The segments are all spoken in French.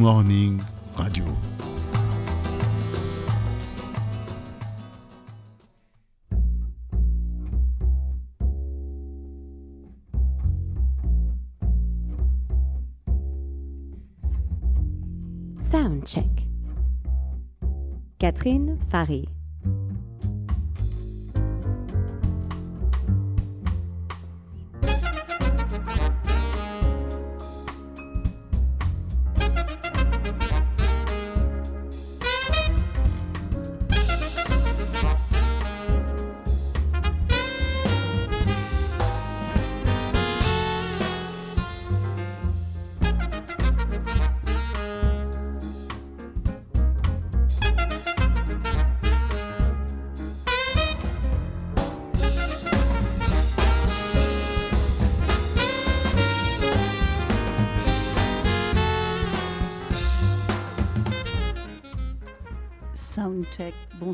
Morning Radio. Soundcheck. Catherine Faré.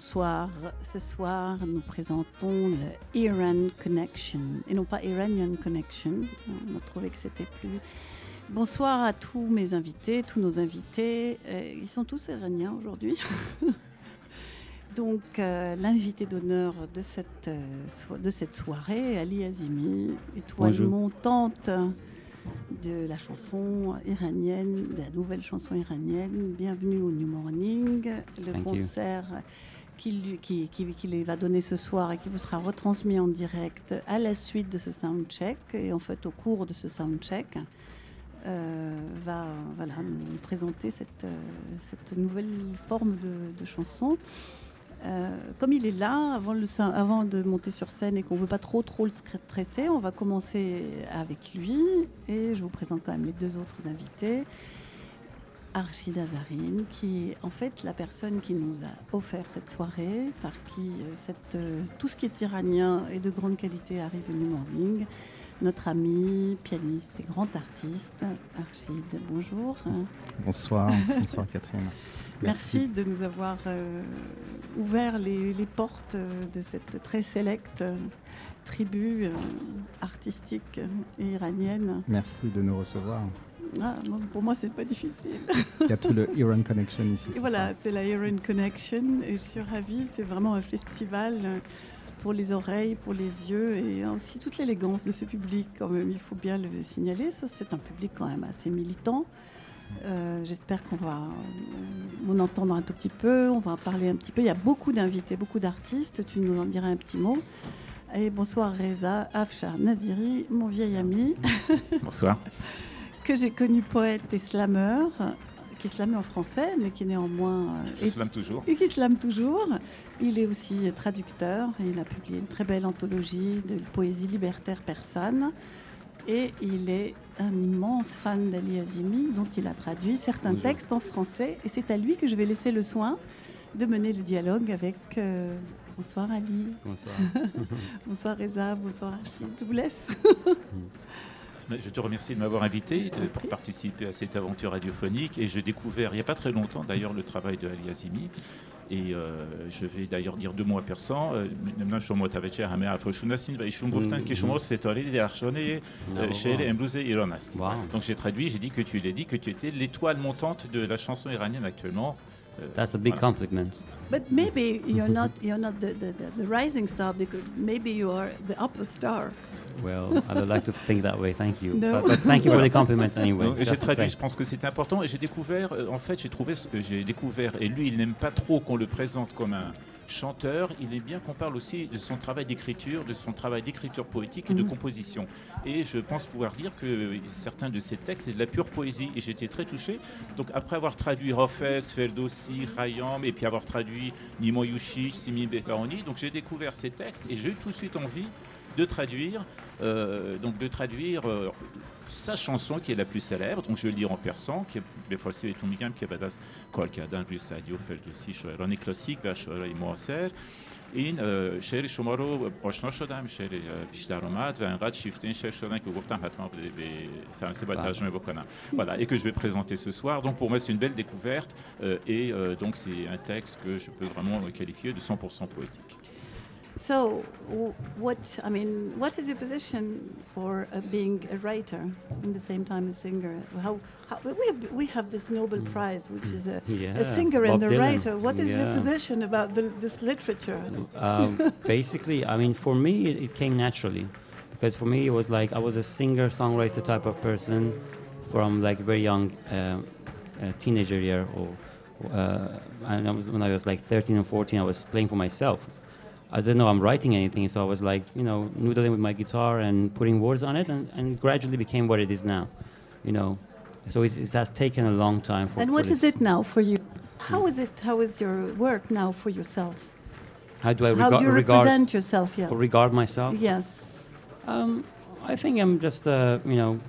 Bonsoir. Ce soir, nous présentons le Iran Connection, et non pas Iranian Connection. On a trouvé que c'était plus. Bonsoir à tous mes invités, tous nos invités. Euh, Ils sont tous iraniens aujourd'hui. Donc, euh, l'invité d'honneur de cette, euh, so- de cette soirée, Ali Azimi, étoile Bonjour. montante de la chanson iranienne, de la nouvelle chanson iranienne. Bienvenue au New Morning, le Thank you. Qu'il qui, qui, qu'il va donner ce soir et qui vous sera retransmis en direct à la suite de ce soundcheck. Et en fait, au cours de ce soundcheck, euh, va voilà, nous présenter cette, euh, cette nouvelle forme de, de chanson. Euh, comme il est là, avant, le, avant de monter sur scène et qu'on ne veut pas trop trop le stresser, on va commencer avec lui et je vous présente quand même les deux autres invités. Archid Azarine, qui est en fait la personne qui nous a offert cette soirée, par qui euh, cette, euh, tout ce qui est iranien et de grande qualité arrive au New Morning. Notre ami, pianiste et grand artiste, Archid, bonjour. Bonsoir, bonsoir Catherine. Merci, de nous avoir euh, ouvert les, les portes de cette très sélecte tribu euh, artistique et iranienne. Merci de nous recevoir. Ah, moi, pour moi, c'est pas difficile. Il y a tout le Iran Connection ici. Ce voilà, c'est la Iran Connection et je suis ravie. C'est vraiment un festival euh, pour les oreilles, pour les yeux et aussi toute l'élégance de ce public quand même. Il faut bien le signaler. C'est un public quand même assez militant. Euh, J'espère qu'on va euh, on entendre un tout petit peu, on va en parler un petit peu. Il y a beaucoup d'invités, beaucoup d'artistes. Tu nous en diras un petit mot. Et bonsoir Reza Afshar Naziri, mon vieil ami Bonsoir. que j'ai connu poète et slameur, qui slamait en français, mais qui néanmoins euh, Je est- slame toujours. et qui slame toujours. Il est aussi traducteur. Il a publié une très belle anthologie de poésie libertaire persane. Et il est un immense fan d'Ali Azimi, dont il a traduit certains Bonjour. textes en français. Et c'est à lui que je vais laisser le soin de mener le dialogue avec. euh, Bonsoir Ali, Bonsoir. bonsoir Reza, bonsoir Achille. Je vous laisse. Je te remercie de m'avoir invité, de participer à cette aventure radiophonique. Et j'ai découvert, il n'y a pas très longtemps d'ailleurs, le travail de Ali Azimi. Et euh, je vais d'ailleurs dire deux mots à persan. Maintenant, je suis mot avec cher Hamea Foshunasin, et je suis goftin que je c'est allé des Archonés chez les Mblouzé Iranast. Donc j'ai traduit, j'ai dit que tu l'as dit, que tu étais l'étoile montante de la chanson iranienne actuellement. Euh, That's a big compliment. But maybe you're not you're not the, the, the, the rising star because maybe you are the upper star. Well, I would like to think that way. Thank you. No. But, but thank you for the compliment anyway. Donc, J'ai traduit, je pense que c'est important et j'ai découvert, euh, en fait, j'ai trouvé, ce que j'ai découvert, et lui, il n'aime pas trop qu'on le présente comme un chanteur, il est bien qu'on parle aussi de son travail d'écriture, de son travail d'écriture poétique et de Mhm. composition. Et je pense pouvoir dire que certains de ses textes, c'est de la pure poésie et j'étais très touché. Donc après avoir traduit Hafez, Ferdowsi, Khayyam et puis avoir traduit Nimo Yushi, Simi Bekaoni, donc j'ai découvert ces textes et j'ai eu tout de suite envie de traduire, euh, donc de traduire euh, sa chanson qui est la plus célèbre, donc je vais le dire en persan, که به فارسی بهتون میگم که بعد از کار کردن روی سعدی و فردوسی شاعران کلاسیک و شاعرای معاصر این اه، شعر شما رو آشنا شدم شعر اه، بیشتر اومد و انقدر شیفته این شعر شدن که گفتم حتما به به فرانسه باید Wow. ترجمه بکنم voilà et que je vais présenter ce soir donc pour moi c'est une belle découverte euh, et euh, donc c'est un texte que je peux vraiment qualifier de 100% poétique So, w- what I mean, what is your position for uh, being a writer and the same time a singer? How, how we have we have this Nobel Prize, which is a, Yeah, a singer and a Dylan. writer. What is your position about the, this literature? um, basically, I mean, for me, it, it came naturally because for me, it was like I was a singer songwriter type of person from like very young um, uh, teenager year, or uh, and I was, when I was like 13 and 14, I was playing for myself. I didn't know I'm writing anything, so I was like, you know, noodling with my guitar and putting words on it, and, and gradually became what it is now, you know. So it, it has taken a long time for. and for what is it now for you? How is it? How is your work now for yourself? How do I How do you regard represent yourself? Yeah. or regard myself? Yes. Um, I think I'm just, uh, you know,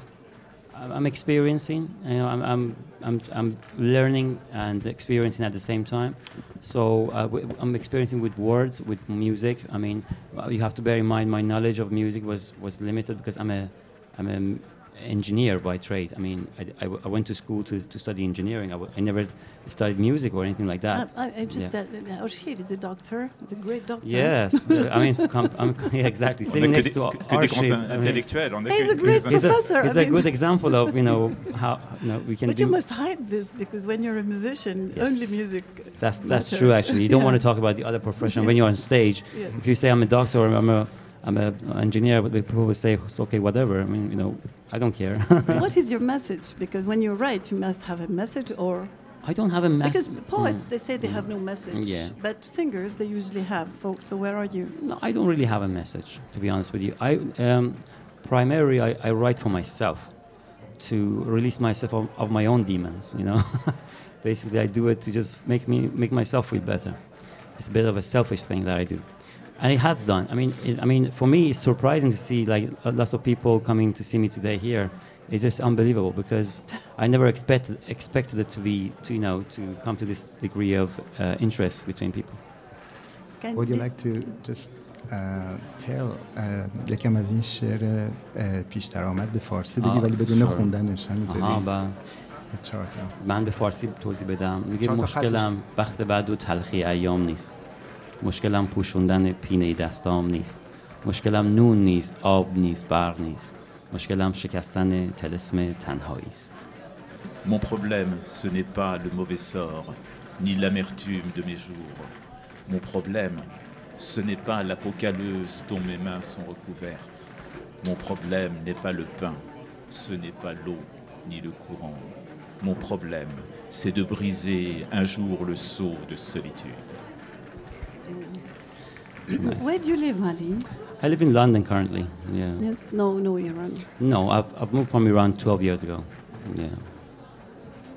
I'm I'm experiencing. You know, I'm, I'm, I'm, I'm learning and experiencing at the same time. So uh, w- I'm experiencing with words, with music. I mean, uh, you have to bear in mind my knowledge of music was, was limited because I'm a, I'm an engineer by trade. I mean, I, I w- I went to school to, to study engineering. I, w- I never studied music or anything like that. I, I, I just yeah. uh, oh shit, is a doctor. He's a great doctor. Yes, the- I mean, com- I'm, yeah, exactly. On a Sitting next to que- que Arshid, I mean, intellectuels. On a He's a great des- he's a, professor, he's I a mean- good example of you know how you know, we can But do. you must hide this because when you're a musician, Yes. only music. that's that's matter. true. Actually, you don't want to talk about the other profession when you're on stage. Yes. If you say I'm a doctor or I'm a I'm an engineer, but people will say it's okay, whatever. I mean, you know, I don't care. what is your message? Because when you write, you must have a message, or I don't have a message. because poets they say they have no message. Yeah. But singers they usually have. Folks, so where are you? No, I don't really have a message, to be honest with you. I um, primarily I, I write for myself to release myself of, of my own demons. You know, basically I do it to just make me make myself feel better. It's a bit of a selfish thing that I do, and it has done. I mean, it, I mean, for me, it's surprising to see like lots of people coming to see me today here. It's just unbelievable because I never expected expected it to be to you know to come to this degree of uh, interest between people. Can Would you like to just uh, tell uh, یکم از این شعر uh, پیشتر آمد به فارسی بگی ولی بدون sure. خوندنش همینطوری. من به فارسی توضیح بدم میگه مشکلم بخت بعد و تلخی ایام نیست مشکلم پوشوندن پینه دستام نیست مشکلم نون نیست آب نیست برق نیست مشکلم شکستن تلسم تنهایی است Mon problème, ce n'est pas le mauvais sort, ni l'amertume de mes jours. Mon problème, ce n'est pas la peau calleuse dont mes mains sont recouvertes. Mon problème n'est pas le pain, ce n'est pas l'eau, ni le courant. Mon problème, c'est de briser un jour le sceau de solitude. Nice. Where do you live, Ali? I live in London currently yeah Yes. No, no, Iran. no I've, I've moved from Iran 12 years ago yeah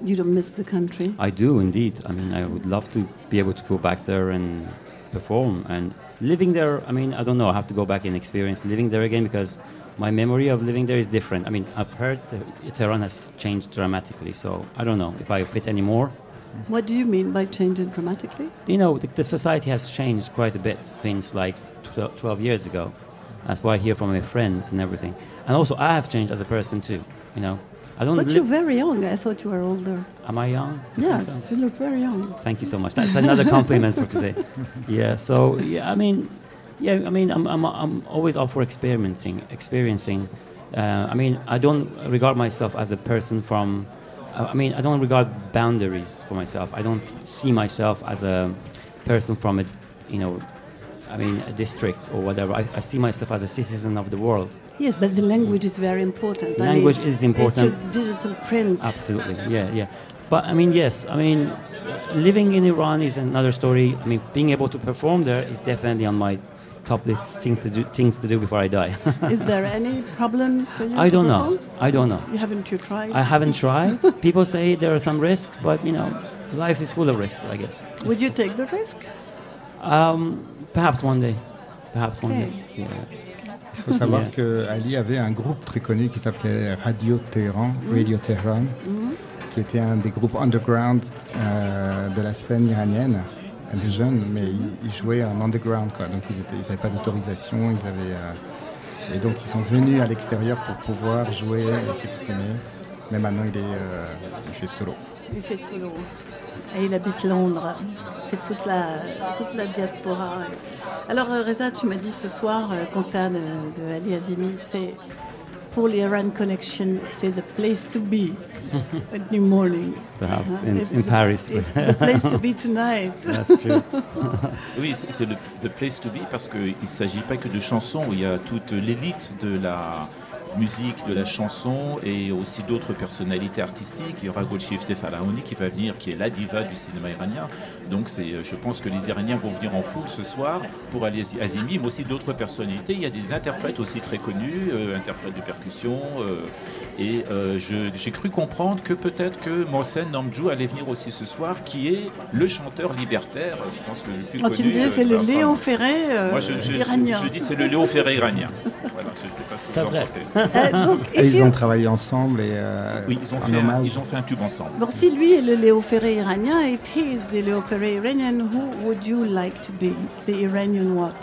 You don't miss the country. I do indeed. I mean, I would love to be able to go back there and perform. And living there, I mean, I don't know. I have to go back and experience living there again because my memory of living there is different. I mean, I've heard Tehran has changed dramatically, so I don't know if I fit anymore. What do you mean by changing dramatically? You know, the, the society has changed quite a bit since like 12 years ago. That's why I hear from my friends and everything. And also, I have changed as a person too. You know, I don't. But live- you're very young. I thought you were older. Am I young? You think so? Yes, you look very young. Thank you so much. That's another compliment for today. Yeah. So yeah, I mean, yeah, I mean, I'm I'm I'm always up for experimenting, experiencing. Uh, I mean, I don't regard myself as a person from. uh, I mean, I don't regard boundaries for myself. I don't see myself as a person from a, you know, I mean, a district or whatever. I, I see myself as a citizen of the world. Yes, but the language is very important. I Language mean, is important. It's digital print. Absolutely, yeah, yeah. But I mean, yes, I mean, living in Iran is another story. I mean, being able to perform there is definitely on my top list thing to do, things to do before I die. is there any problems for you? I don't know. I don't know. You haven't you tried? I haven't tried. People say there are some risks, but you know, life is full of risks. I guess. Would you take the risk? Um, perhaps one day. Perhaps one Okay. day. Yeah. Il faut savoir Yeah. que Ali avait un groupe très connu qui s'appelait Radio Téhéran, Radio Tehran, Mhm. qui était un des groupes underground euh, de la scène iranienne, des jeunes, mais ils, ils jouaient en underground, quoi. Donc ils n'avaient pas d'autorisation, ils avaient, euh, et donc ils sont venus à l'extérieur pour pouvoir jouer et s'exprimer. Mais maintenant il est, euh, il fait solo. Il fait solo. Et il habite Londres. C'est toute la, toute la diaspora. Alors euh, Reza, tu m'as dit ce soir, euh, concert de, de Ali Azimi, c'est pour l'Iran Connection, c'est the place to be at New Morning. Perhaps in, it's in the- Paris. it's the place to be tonight. That's true. Oui, c'est the place to be parce qu'il ne s'agit pas que de chansons, il y a toute l'élite de la musique, de la chanson et aussi d'autres personnalités artistiques. Il y aura Golshifteh Faraoni qui va venir, qui est la diva du cinéma iranien. Donc c'est, euh, je pense que les Iraniens vont venir en foule ce soir pour aller à Azimi, mais aussi d'autres personnalités. Il y a des interprètes aussi très connus, euh, interprètes de percussion. euh, et euh, je- j'ai cru comprendre que peut-être que Mohsen Namjou allait venir aussi ce soir, qui est le chanteur libertaire, je pense que le plus Oh, tu me disais, c'est le la Léo femme. Ferré Moi, je, je- iranien. je dis c'est le Léo Ferré iranien. Voilà, je ne sais pas ce que C'est vous vrai. pensez. Euh, donc, Et ils ont travaillé ensemble et euh, Oui, ils ont, fait un, ils ont fait un tube ensemble. Bon, si lui est le Léo Ferré iranien, if he is the Léo Ferré Iranian, who would you like to be? The Iranian what?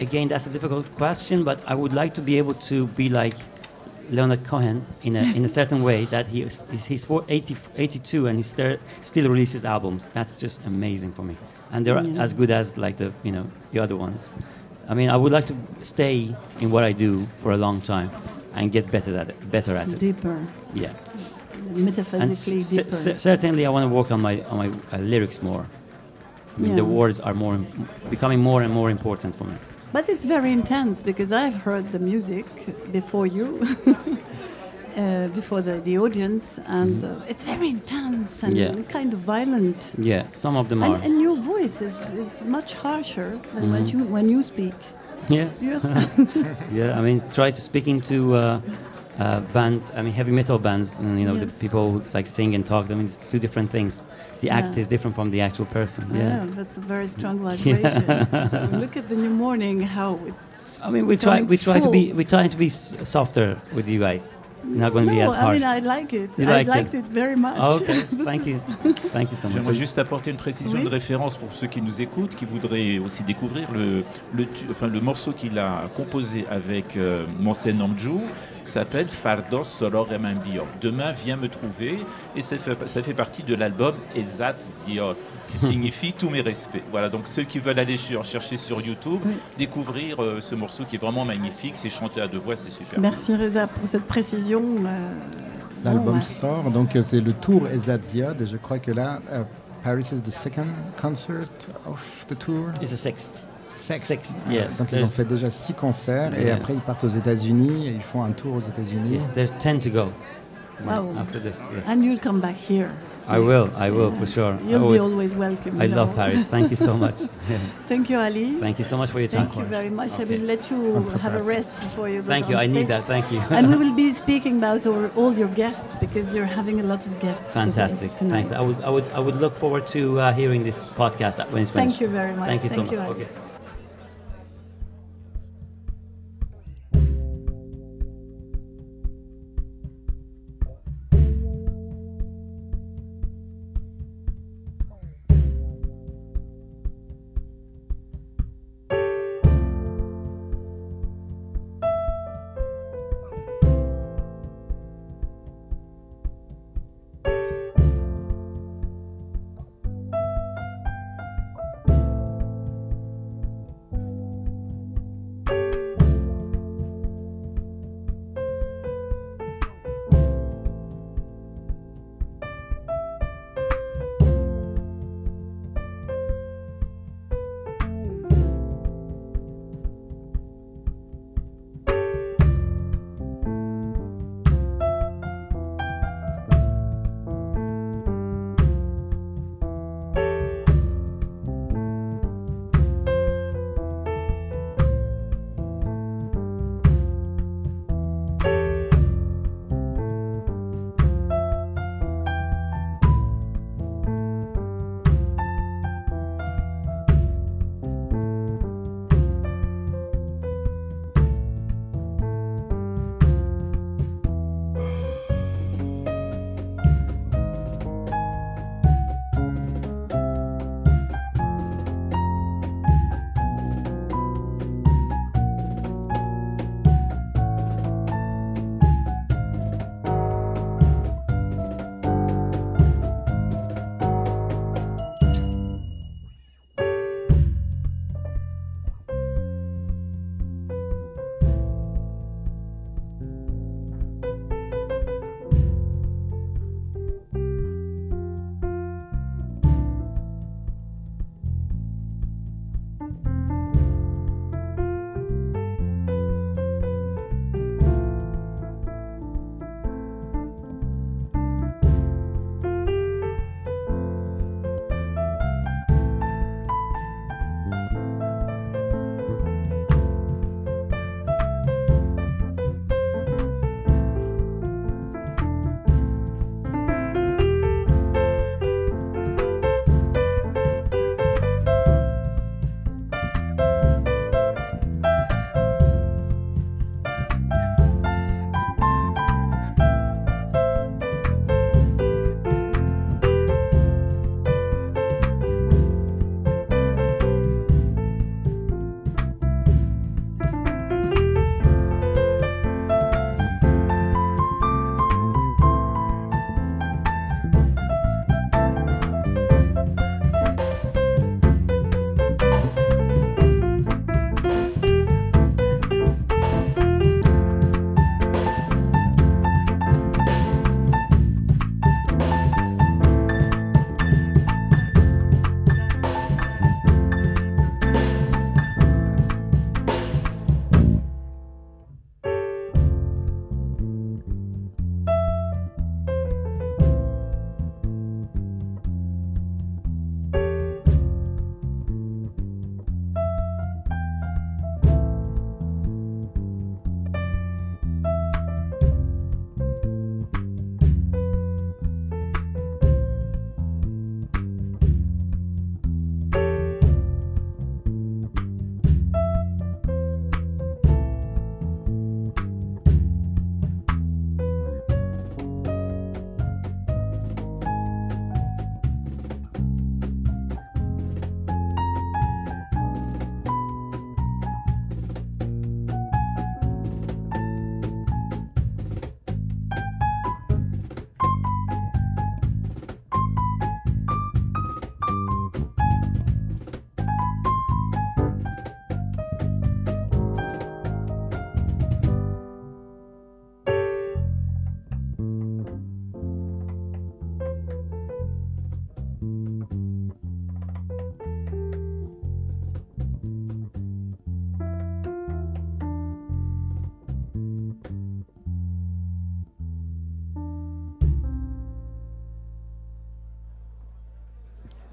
Again, that's a difficult question, but I would like to be able to be like Leonard Cohen in a, in a certain way that he is, he's, he's for 80, 82 and he still, still releases albums. That's just amazing for me. And they're Yeah. as good as like the, you know, the other ones. I mean, I would like to stay in what I do for a long time and get better at it. Better at it. Deeper, Yeah. Metaphysically deeper. certainly, I want to work on my on my uh, lyrics more. I mean, The words are more becoming more and more important for me. But it's very intense because I've heard the music before you, uh, before the, the audience, and uh, it's very intense and. Yeah. kind of violent. Yeah, some of them are. And, and your voice is, is much harsher than when, Mm-hmm. you, when you speak. yeah, Yes. yeah. I mean, try to speak into uh, uh, bands. I mean, heavy metal bands. And, you know, the people who, like sing and talk. I mean, it's two different things. The act Yeah. is different from the actual person. Yeah, Yeah. that's a very strong vibration. so look at the new morning, how it's. I mean, we try. We try to be. We try to be s- softer with you guys. Not going to no, be as I harsh. mean, I like it. You I like it? liked it, very much. Oh, okay. Thank you. Thank you so much. J'aimerais juste apporter une précision Oui. de référence pour ceux qui nous écoutent, qui voudraient aussi découvrir le, le, tu- enfin, le morceau qu'il a composé avec euh, Mohsen Namjou s'appelle Fardos Soror Bior. Demain, viens me trouver. Et ça fait, ça fait partie de l'album Ezat Ziot, qui signifie tous mes respects. Voilà, donc ceux qui veulent aller sur- chercher sur YouTube, Oui. découvrir euh, ce morceau qui est vraiment magnifique, c'est chanté à deux voix, c'est super. Merci Reza pour cette précision. euh, L'album ouais. sort, donc euh, c'est le tour Ezad Ziad, et je crois que là, Paris is the second concert of the tour. It's a sixth. Sixth. Sixth, yes. Donc ils ont fait déjà six concerts et après ils partent aux États-Unis et ils font un tour aux États-Unis. Yes, there's ten to go. Wow. After this, yes. And you'll come back here. I will. I will for sure. You'll always- be always welcome. I love. Paris. Thank you so much. Thank you, Ali. Thank you so much for your time. Thank you very much. I will let you have a rest before you go Thank you. I need that. Thank you. and we will be speaking about our, all your guests because you're having a lot of guests. Fantastic. tonight. Thanks. I would, I would, I would look forward to uh, hearing this podcast when it's finished. Thank you very much. Thank you so Thank you, much. Ali. Okay.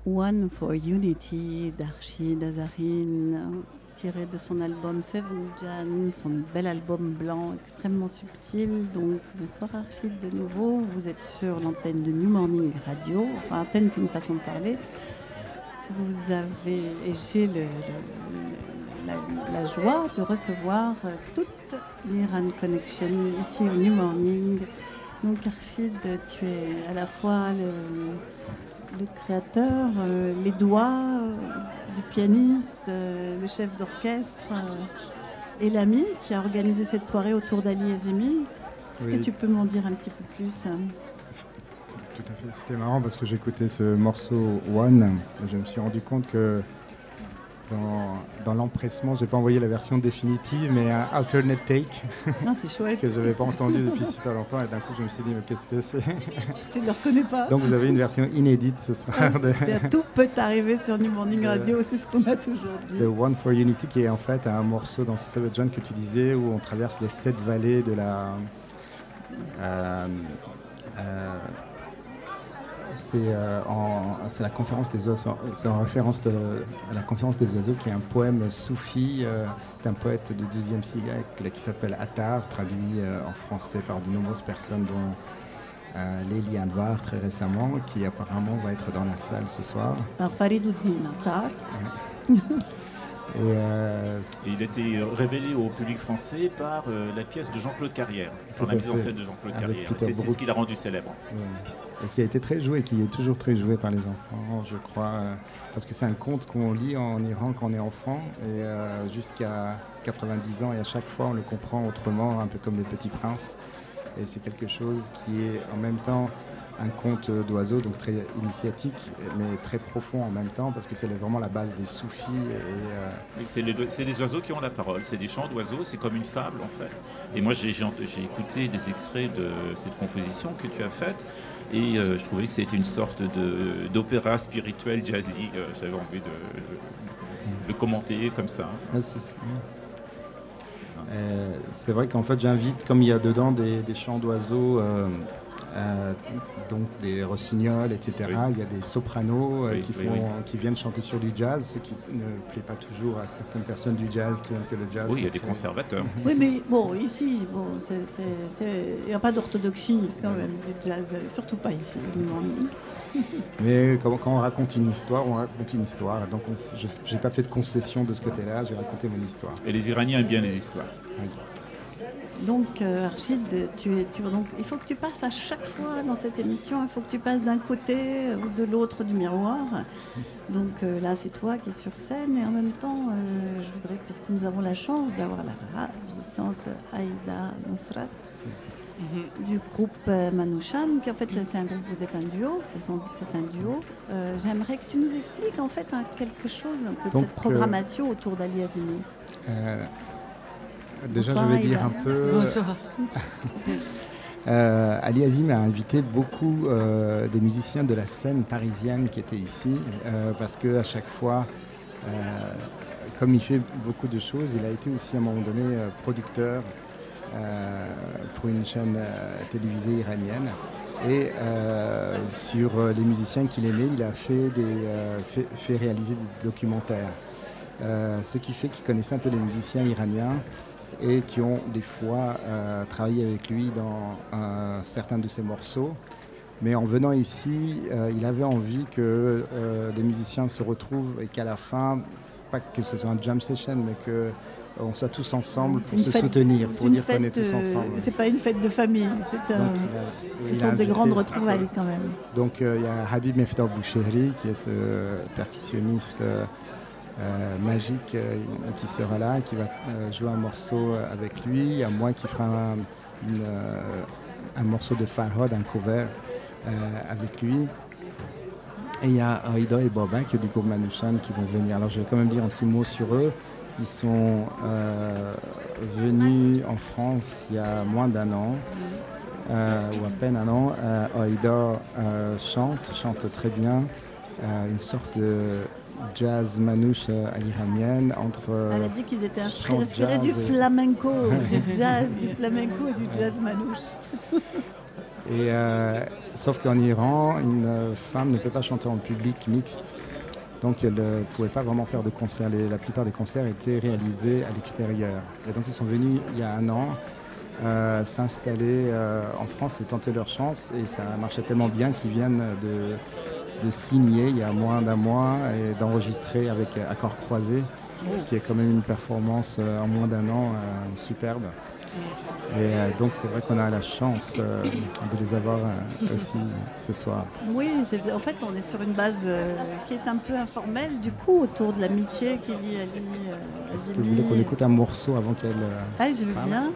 One for Unity d'Archid Azarin, tiré de son album Seven Jan, son bel album blanc extrêmement subtil. Donc, bonsoir Archid de nouveau. Vous êtes sur l'antenne de New Morning Radio. Enfin, antenne, c'est une façon de parler. Vous avez, et la, joie de recevoir euh, toute l'Iran Connection ici au New Morning. Donc Archid, tu es à la fois le, le créateur, euh, les doigts euh, du pianiste, euh, le chef d'orchestre et l'ami qui a organisé cette soirée autour d'Ali Azimi. Est-ce Oui. que tu peux m'en dire un petit peu plus hein? Tout à fait. C'était marrant parce que j'écoutais ce morceau One et je me suis rendu compte que dans, dans l'empressement, j'ai pas envoyé la version définitive, mais un alternate take Non, c'est chouette. que je n'avais pas entendu depuis super longtemps. Et d'un coup, je me suis dit, mais qu'est-ce que c'est? Tu ne le reconnais pas Donc, vous avez une version inédite ce soir de, C'est-à-dire, Tout peut arriver sur New Morning Radio, c'est ce qu'on a toujours dit. de One for Unity, qui est en fait un morceau dans ce Savage John que tu disais, où on traverse les sept vallées de la. euh, euh, c'est euh, en- c'est la conférence des oiseaux, c'est en référence de- à la conférence des oiseaux, qui est un poème soufi euh, d'un poète du XIIe siècle qui s'appelle Attar, traduit euh, en français par de nombreuses personnes, dont euh, Lélie Anwar très récemment, qui apparemment va être dans la salle ce soir. Fariduddin Attar, Et euh, Et il a été révélé au public français par euh, la pièce de Jean-Claude Carrière, par la mise en scène de Jean-Claude Carrière. C'est ce qui l'a rendu célèbre. Ouais. Et qui a été très joué, qui est toujours très joué par les enfants, je crois. euh, parce que c'est un conte qu'on lit en Iran quand on est enfant, et euh, jusqu'à 90 ans, et à chaque fois on le comprend autrement, un peu comme le Petit Prince. Et c'est quelque chose qui est en même temps un conte d'oiseaux, donc très initiatique, mais très profond en même temps, parce que c'est vraiment la base des soufis. Euh, C'est les, oiseaux qui ont la parole, c'est des chants d'oiseaux, c'est comme une fable en fait. Et moi j'ai écouté des extraits de cette composition que tu as faite et euh, je trouvais que c'était une sorte d'opéra spirituel jazzy. Euh, J'avais envie de, le commenter comme ça. Ah, Euh, c'est vrai qu'en fait j'invite, comme il y a dedans des, chants d'oiseaux, euh, euh, donc des rossignols, etc., Oui. il y a des sopranos euh, Oui, qui, font, oui. qui viennent chanter sur du jazz, ce qui ne plaît pas toujours à certaines personnes du jazz qui aiment que le jazz. Oui, il y a des conservateurs. Oui, mais bon, ici, bon, c'est- c'est- c'est- il n'y a pas d'orthodoxie quand même du jazz, surtout pas ici. Mais quand, quand on raconte une histoire, on raconte une histoire. Donc on f- je n'ai pas fait de concession de ce côté-là, j'ai raconté mon histoire. Et les Iraniens aiment bien les histoires. Donc, euh, Archid, tu es, tu, donc, il faut que tu passes à chaque fois dans cette émission, il faut que tu passes d'un côté ou de l'autre du miroir. Donc euh, là, c'est toi qui es sur scène et en même temps, euh, je voudrais, puisque nous avons la chance d'avoir la ravissante Aïda Nusrat du groupe euh, Manoucham, qui en fait c'est un groupe, vous êtes un duo, c'est un duo. J'aimerais que tu nous expliques en fait hein, quelque chose un peu de Donc, cette programmation autour d'Ali Azimi. Euh, déjà, Bonsoir, je vais dire un peu. Bonsoir. Euh, Ali Azim a invité beaucoup euh, des musiciens de la scène parisienne qui étaient ici, euh, parce que à chaque fois, euh, comme il fait beaucoup de choses, il a été aussi à un moment donné euh, producteur euh, pour une chaîne euh, télévisée iranienne. Et euh, sur euh, les musiciens qu'il aimait, il a fait, des, euh, fait, fait réaliser des documentaires. Euh, ce qui fait qu'il connaissait un peu les musiciens iraniens et qui ont des fois euh, travaillé avec lui dans euh, certains de ses morceaux. Mais en venant ici, euh, il avait envie que les musiciens se retrouvent et qu'à la fin, pas que ce soit un jam session, mais que on soit tous ensemble pour Une se fête- soutenir, pour dire qu'on est tous ensemble. C'est pas une fête de famille, c'est un- ce sont des grandes retrouvailles quand même. Donc il y a Habib Meftah Boucheri qui est ce percussionniste magique euh, qui sera là, qui va euh, jouer un morceau avec lui. Il y a moi qui fera un, euh, un morceau de Farhad, un cover euh, avec lui. Et il y a Aïda et Boba qui du groupe Manouchan qui vont venir. Alors je vais quand même dire un petit mot sur eux. Ils sont euh, venus en France il y a moins d'un an euh, ou à peine un an, euh, Aïda euh, chante, chante très bien, euh, une sorte de jazz manouche euh, à l'iranienne entre. euh, Elle a dit qu'ils étaient très inspirés du flamenco, du jazz, du flamenco et du jazz manouche. Et, euh, sauf qu'en Iran, une femme ne peut pas chanter en public mixte. Donc elle ne pouvait pas vraiment faire de concerts. Les- la plupart des concerts étaient réalisés à l'extérieur. Et donc ils sont venus il y a un an euh, s'installer euh, en France et tenter leur chance. Et ça marchait tellement bien qu'ils viennent de, de signer il y a moins d'un mois et d'enregistrer avec Accords Croisés, ce qui est quand même une performance euh, en moins d'un an euh, superbe. Et euh, donc c'est vrai qu'on a la chance euh, de les avoir euh, aussi ce soir. Oui, en fait, on est sur une base qui est un peu informelle, du coup, autour de l'amitié qui lie Ali. Est-ce que vous voulez qu'on écoute un morceau avant qu'elle Ah, je veux bien.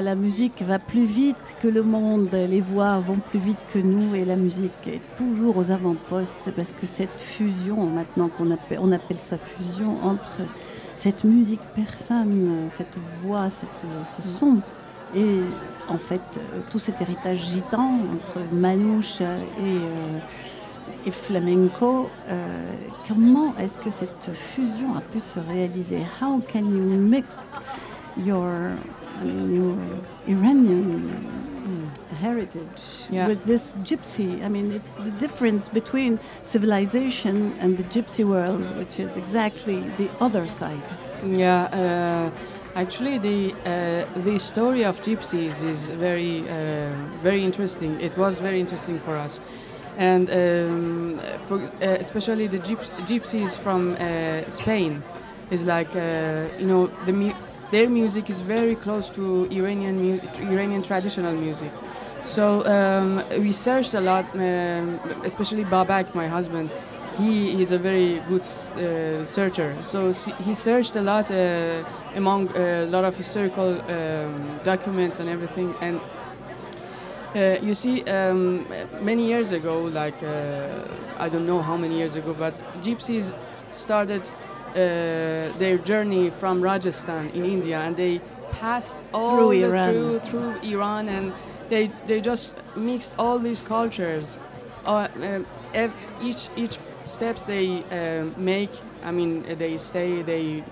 La musique va plus vite que le monde, les voix vont plus vite que nous et la musique est toujours aux avant-postes parce que cette fusion, maintenant qu'on appelle, on appelle ça fusion, entre cette musique persane, cette voix, cette, ce son et en fait tout cet héritage gitan entre manouche et, euh, flamenco, euh, comment est-ce que cette fusion a pu se réaliser? How can you mix your, your Iranian heritage Yeah. with this gypsy? I mean, it's the difference between civilization and the gypsy world, which is exactly the other side. Yeah, uh, actually, the uh, the story of gypsies is very uh, very interesting. It was very interesting for us, and um, for, uh, especially the gyps- gypsies from uh, Spain is like uh, you know the mu- their music is very close to Iranian mu- Iranian traditional music. So um, we searched a lot, um, especially Babak, my husband. He is a very good uh, searcher. So he searched a lot uh, among a lot of historical um, documents and everything. And uh, you see, um, many years ago, like uh, I don't know how many years ago, but gypsies started uh, their journey from Rajasthan in India, and they passed all Through the- Iran. through through Iran, and they they just mixed all these cultures. Uh, um, ev- each each steps they um, make. I mean, uh, they stay. They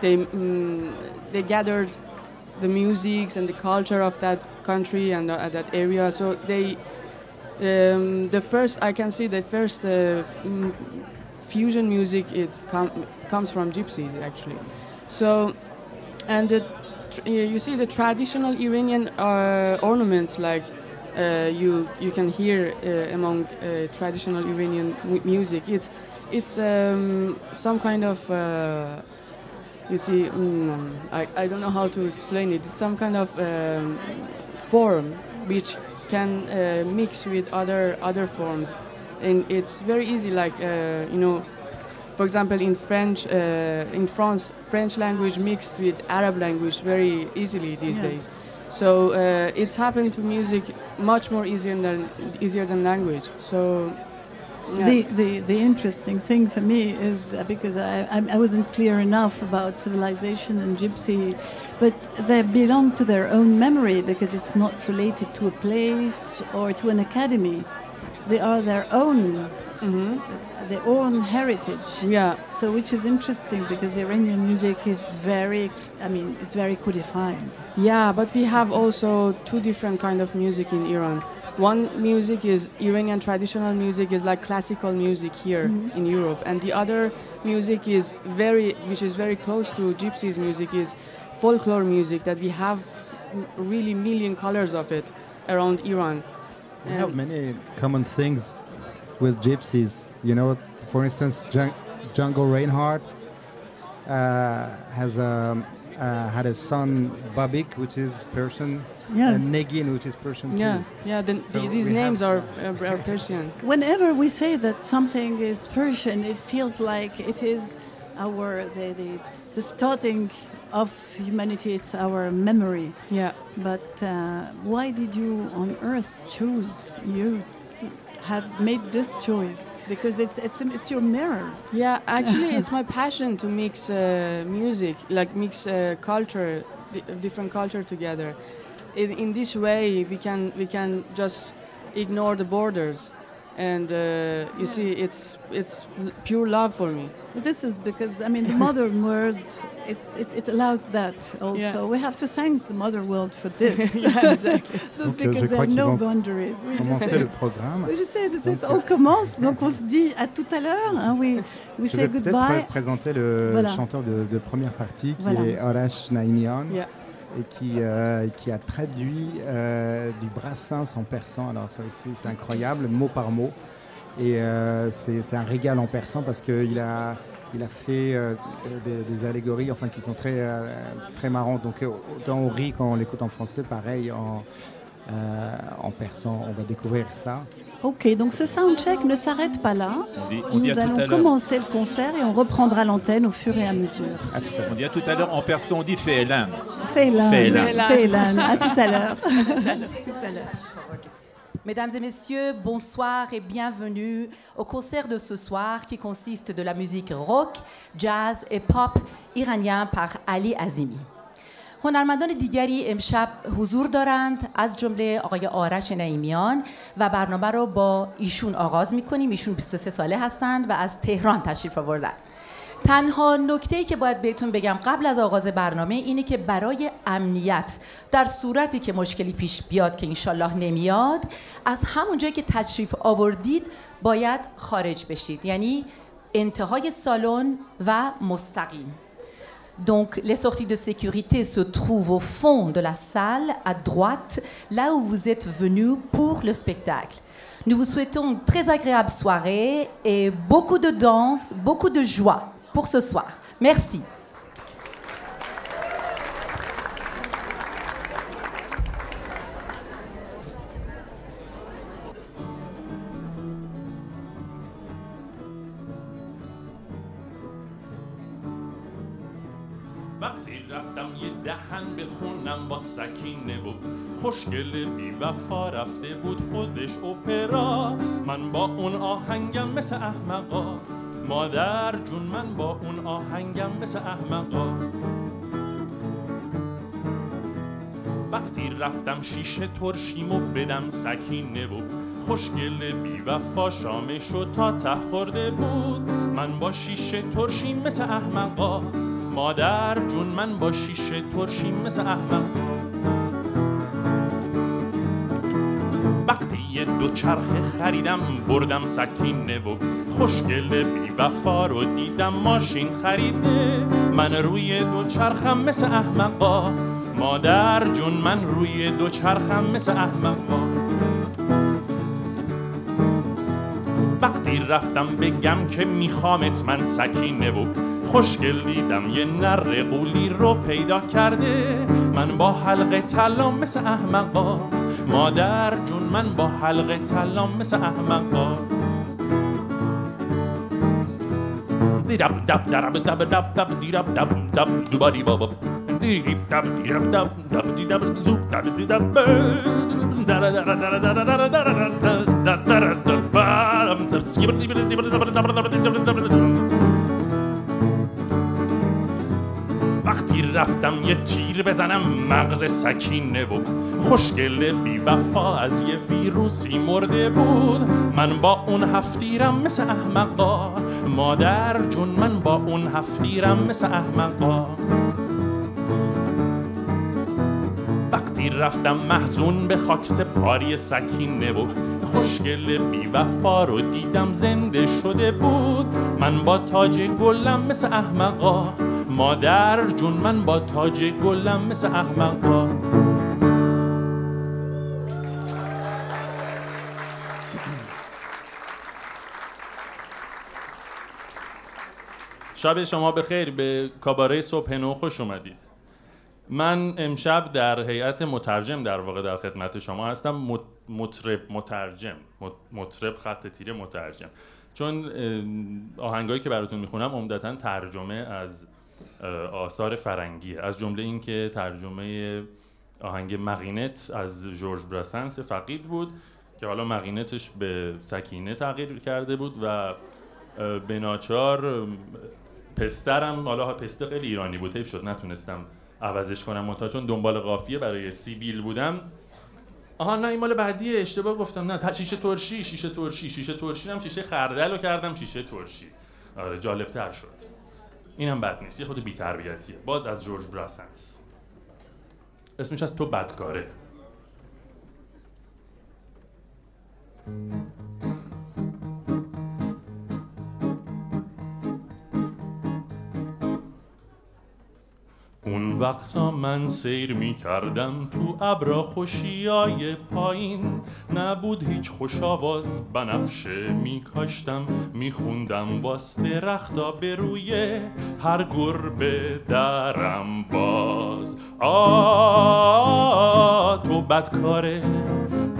they mm, they gathered the musics and the culture of that country and uh, that area. So they um, the first I can see the first uh, f- mm, fusion music it com- comes from gypsies actually. So and the you see the traditional Iranian uh, ornaments like uh, you you can hear uh, among uh, traditional Iranian mu- music. It's it's um, some kind of uh, you see mm, I, I don't know how to explain it. It's some kind of um, form which can uh, mix with other other forms, and it's very easy. Like you know, for example, in French, uh, in France, French language mixed with Arab language very easily these Yeah. days. So uh, it's happened to music much more easier than easier than language. So yeah. The, the, the interesting thing for me is uh, because I, I, wasn't clear enough about civilization and gypsy, but they belong to their own memory because it's not related to a place or to an academy. They are their own, Mhm. Their own heritage. yeah. So, which is interesting because Iranian music is very, I mean, it's very codified. Yeah, but we have also two different kind of music in Iran. One music is Iranian traditional music is like classical music here Mhm. in Europe, and the other music is very, which is very close to Gypsies music, is folklore music that we have really million colors of it around Iran. We have many common things with gypsies. You know, for instance, Djang- Django Reinhardt uh, has um, uh, had a son, Babik, which is Persian, Yes. and Negin, which is Persian Yeah, too. yeah. Then So these names are, are are Persian. Whenever we say that something is Persian, it feels like it is our the, the, the starting of humanity. It's our memory. Yeah. But uh, why did you on earth choose? You had made this choice because it's it's it's your mirror. Yeah, actually, it's my passion to mix uh, music, like mix uh, culture, di- different culture together. In, in this way, we can we can just ignore the borders, and uh, you see, it's it's pure love for me. This is because I mean the modern world it, it, it allows that also. Yeah. We have to thank the modern world for this. yeah, exactly. Donc, because there are no boundaries. Oui, Commencer le programme. Oui, je sais, je sais. Donc, on euh, commence, donc on se dit à tout à l'heure. Hein, oui, we Je say peut-être présenter le Voilà. chanteur de, de première partie qui Voilà. est Arash Naimian Yeah. Et qui, euh, qui a traduit euh, du Brassens en persan. Alors ça aussi c'est incroyable, mot par mot. Et euh, c'est un régal en persan parce qu'il a, il a fait des, des allégories enfin, qui sont très, très marrantes. Donc autant on rit quand on l'écoute en français, pareil en, en persan. On va découvrir ça. Ok, donc ce soundcheck ne s'arrête pas là. On dit, on dit Nous allons commencer le concert et on reprendra l'antenne au fur et à mesure. À tout à l'heure. On dit à tout à l'heure en persan, on dit Félan. Félan, Félan. À tout à l'heure. Tout à l'heure. Mesdames et messieurs, bonsoir et bienvenue au concert de ce soir qui consiste de la musique rock, jazz et pop iranien par Ali Azimi. هنرمندان دیگری امشب حضور دارند از جمله آقای آرش نعیمیان و برنامه رو با ایشون آغاز می‌کنیم. ایشون 23 ساله هستند و از تهران تشریف آوردن. تنها نکته که باید بهتون بگم قبل از آغاز برنامه اینه که برای امنیت در صورتی که مشکلی پیش بیاد که انشالله نمیاد از همون جایی که تشریف آوردید باید خارج بشید. یعنی انتهای سالن و مستقیم. Donc, les sorties de sécurité se trouvent au fond de la salle, à droite, là où vous êtes venus pour le spectacle. Nous vous souhaitons une très agréable soirée et beaucoup de danse, beaucoup de joie pour ce soir. Merci. رفته بود خودش اپرا. من با اون آهنگم مثل احمقا. مادر جون من با اون آهنگم مثل احمقا. وقتی رفتم شیشه ترشیمو بدم سکینه بود خوشگل بی وفا شامشو تا ته بود. من با شیشه ترشیم مثل احمقا. مادر جون من با شیشه ترشیم مثل احمق چرخه خریدم بردم سکینه و خوشگل بی وفا رو دیدم. ماشین خریده من روی دو چرخم مثل احمقا. مادر جون من روی دو چرخم مثل احمقا. وقتی رفتم بگم که میخوامت من سکینه و خوشگل دیدم یه نر قولی رو پیدا کرده. من با حلقه طلام مثل احمقا. مادر جون من با حلقه طلام مثل احمقا دیدب دب دب دب دب دیدب دب دب دوباری بابا دب دیدب دب دب دیدب زوب دب وقتی رفتم یه تیر بزنم مغز سکینه بود. خوشگل بی وفا از یه ویروسی مرده بود. من با اون هفتیرم مثل احمقا. مادر جون من با اون هفتیرم مثل احمقا. وقتی رفتم محزون به خاک سپاری سکینه بود. خوشگل بی وفا رو دیدم زنده شده بود. من با تاج گلم مثل احمقا. مادر جون من با تاج گلم مثل احمقا شب شما بخیر به کاباره صبح نو خوش اومدید. من امشب در هیئت مترجم در واقع در خدمت شما هستم. مطرب مترجم مت- مطرب خط تیره مترجم. چون آهنگایی که براتون می‌خونم عمدتا ترجمه از آثار فرنگیه. از جمله اینکه ترجمه آهنگ مقینت از جورج براسنس فقید بود که حالا مقینتش به سکینه تغییر کرده بود و به ناچار پسترم حالا پسته خیلی ایرانی بود حیف شد نتونستم عوضش کنم منتها چون دنبال قافیه برای سیبیل بودم. آها نه این مال بعدیه اشتباه گفتم نه شیشه ترشی شیشه ترشی شیشه ترشی هم شیشه خردل رو کردم شیشه ترشی. آره جالب تر شد. اینم بد نیست. یه خود بی تربیتیه باز از جورج براسنس. اسمش از تو بدکاره. اون وقتا من سیر می کردم تو ابرا خوشیای پایین. نبود هیچ خوش آواز بنفشه می کاشتم می خوندم واس درختا به روی هر گربه درم باز. آ تو بدکاره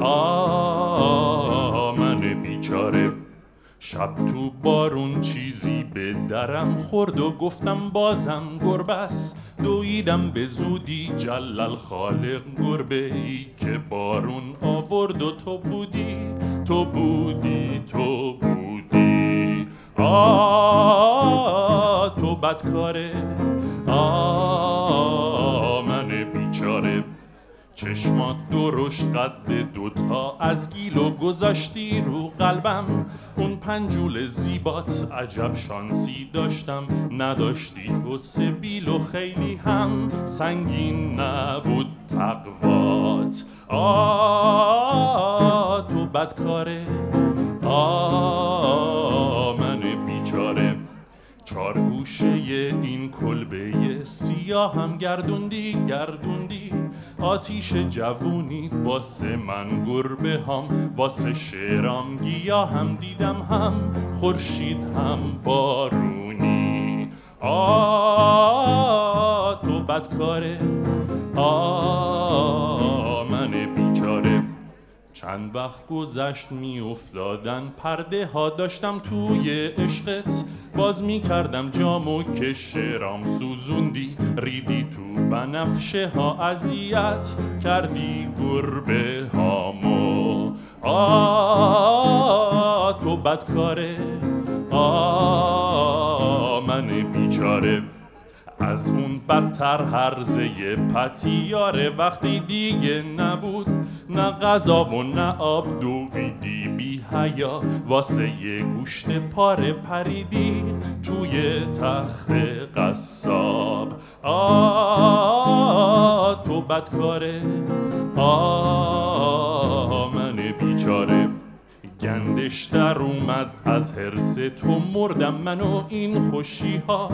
آ من بیچاره. شب تو بارون چیزی به درم خورد و گفتم بازم گربس دویدم به زودی جلل خالق گربه ای که بارون آورد و تو بودی تو بودی تو بودی. آ تو بدکاره آ من بیچاره چشمات درشت قد دوتا از گیلو گذاشتی رو قلبم. اون پنجول زیبات عجب شانسی داشتم. نداشتی و سبیل و خیلی هم. سنگین نبود تقوات. آ تو بدکاره آ من بیچاره. چار گوشه این کلبه سیاه هم گردوندی گردوندی. آتیش جوونی واسه من گربه هم واسه شعرام گیاه هم دیدم هم خورشید هم بارونی. آ تو بدکاره آ من چند وقت گذشت می افتادن پرده ها داشتم توی عشقت باز می کردم جامو که شعرام سوزوندی ریدی تو بنفشه ها اذیت کردی گربه هامو. آ تو بدکاره آ من بیچاره. از اون بدتر هرزه پتیاره. وقتی دیگه نبود نه غذا و نه آب دویدی بی حیا. واسه یه گوشت پاره پریدی توی تخت قصاب. آ تو بدکاره. آ گندش در اومد از حرس تو مردم من و این خوشی ها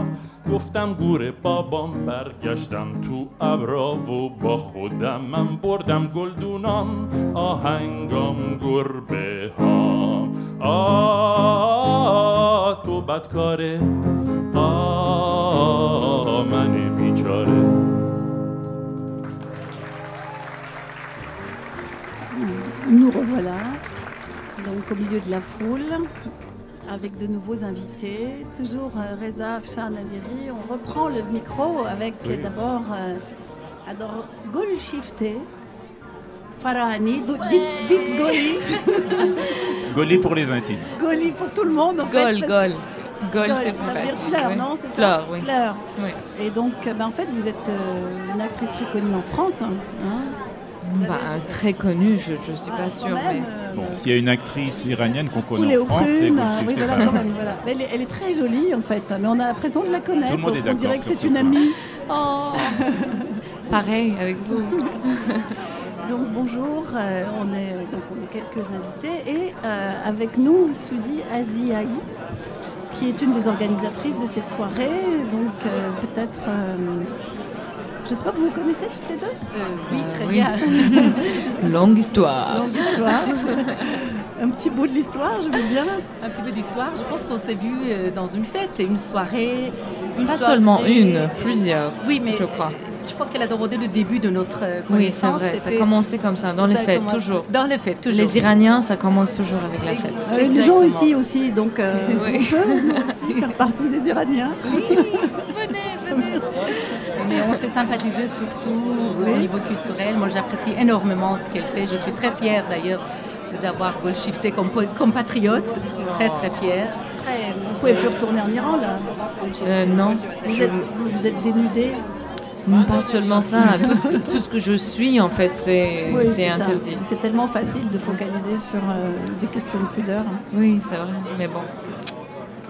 گفتم گور بابام برگشتم تو ابرا و با خودم من بردم گلدونام. آهنگام گربه ها. آ تو بدکاره. آ من بیچاره. Nous revoilà, donc au milieu de la foule, avec de nouveaux invités. Toujours euh, Reza Afshar Naziri. On reprend le micro avec Oui. d'abord euh, alors, Golshifte, Farahani. Dites, dites Goli. Gaulier pour les intimes. Goli pour tout le monde en fait. Gol, gol. Gol, c'est ça plus veut dire facile. fleur, oui. non C'est ça Fleur, oui. Fleur. Oui. Et donc, euh, ben, en fait, vous êtes euh, une actrice très connue en France. hein, hein. Bah, très connue, je ne suis pas sûre. mais... euh, Bon, s'il y a une actrice iranienne qu'on connaît en France, c'est oui, voilà, voilà. Elle, est, elle est très jolie en fait, mais on a l'impression de la connaître. Tout le monde est on dirait que d'accord c'est sur une ce amie. Oh Pareil avec vous. Donc bonjour, euh, on, est, donc, on est quelques invités et euh, avec nous Suzy Aziaï, qui est une des organisatrices de cette soirée. Donc euh, peut-être, euh, je ne sais pas, vous vous connaissez toutes les deux? Oui, très oui. bien. Longue histoire. Longue histoire. Un petit bout de l'histoire, je veux bien. Un petit peu d'histoire. Je pense qu'on s'est vu euh, dans une fête, une soirée. Une Pas soirée- seulement une, plusieurs, Oui, mais je crois. Je pense qu'elle a demandé le début de notre euh, Oui, c'est connaissance. vrai, ça a commencé comme ça, dans les ça fêtes, commencé- toujours. Dans les fêtes, toujours. Les Iraniens, ça commence toujours avec la fête. Euh, les gens ici aussi, donc euh, Oui. on peut aussi faire partie des Iraniens. Mais on s'est sympathisé surtout au niveau culturel. Moi, j'apprécie énormément ce qu'elle fait. Je suis très fière d'ailleurs d'avoir Golshifté comme compatriote. Très, très fière. Vous ne pouvez plus retourner en Iran là. Euh, non, Vous êtes, vous êtes dénudé. pas seulement ça. Tout ce, que, tout ce que je suis, en fait, c'est Oui, interdit. C'est tellement facile de focaliser sur euh, des questions de pudeur. Oui, c'est vrai, mais bon.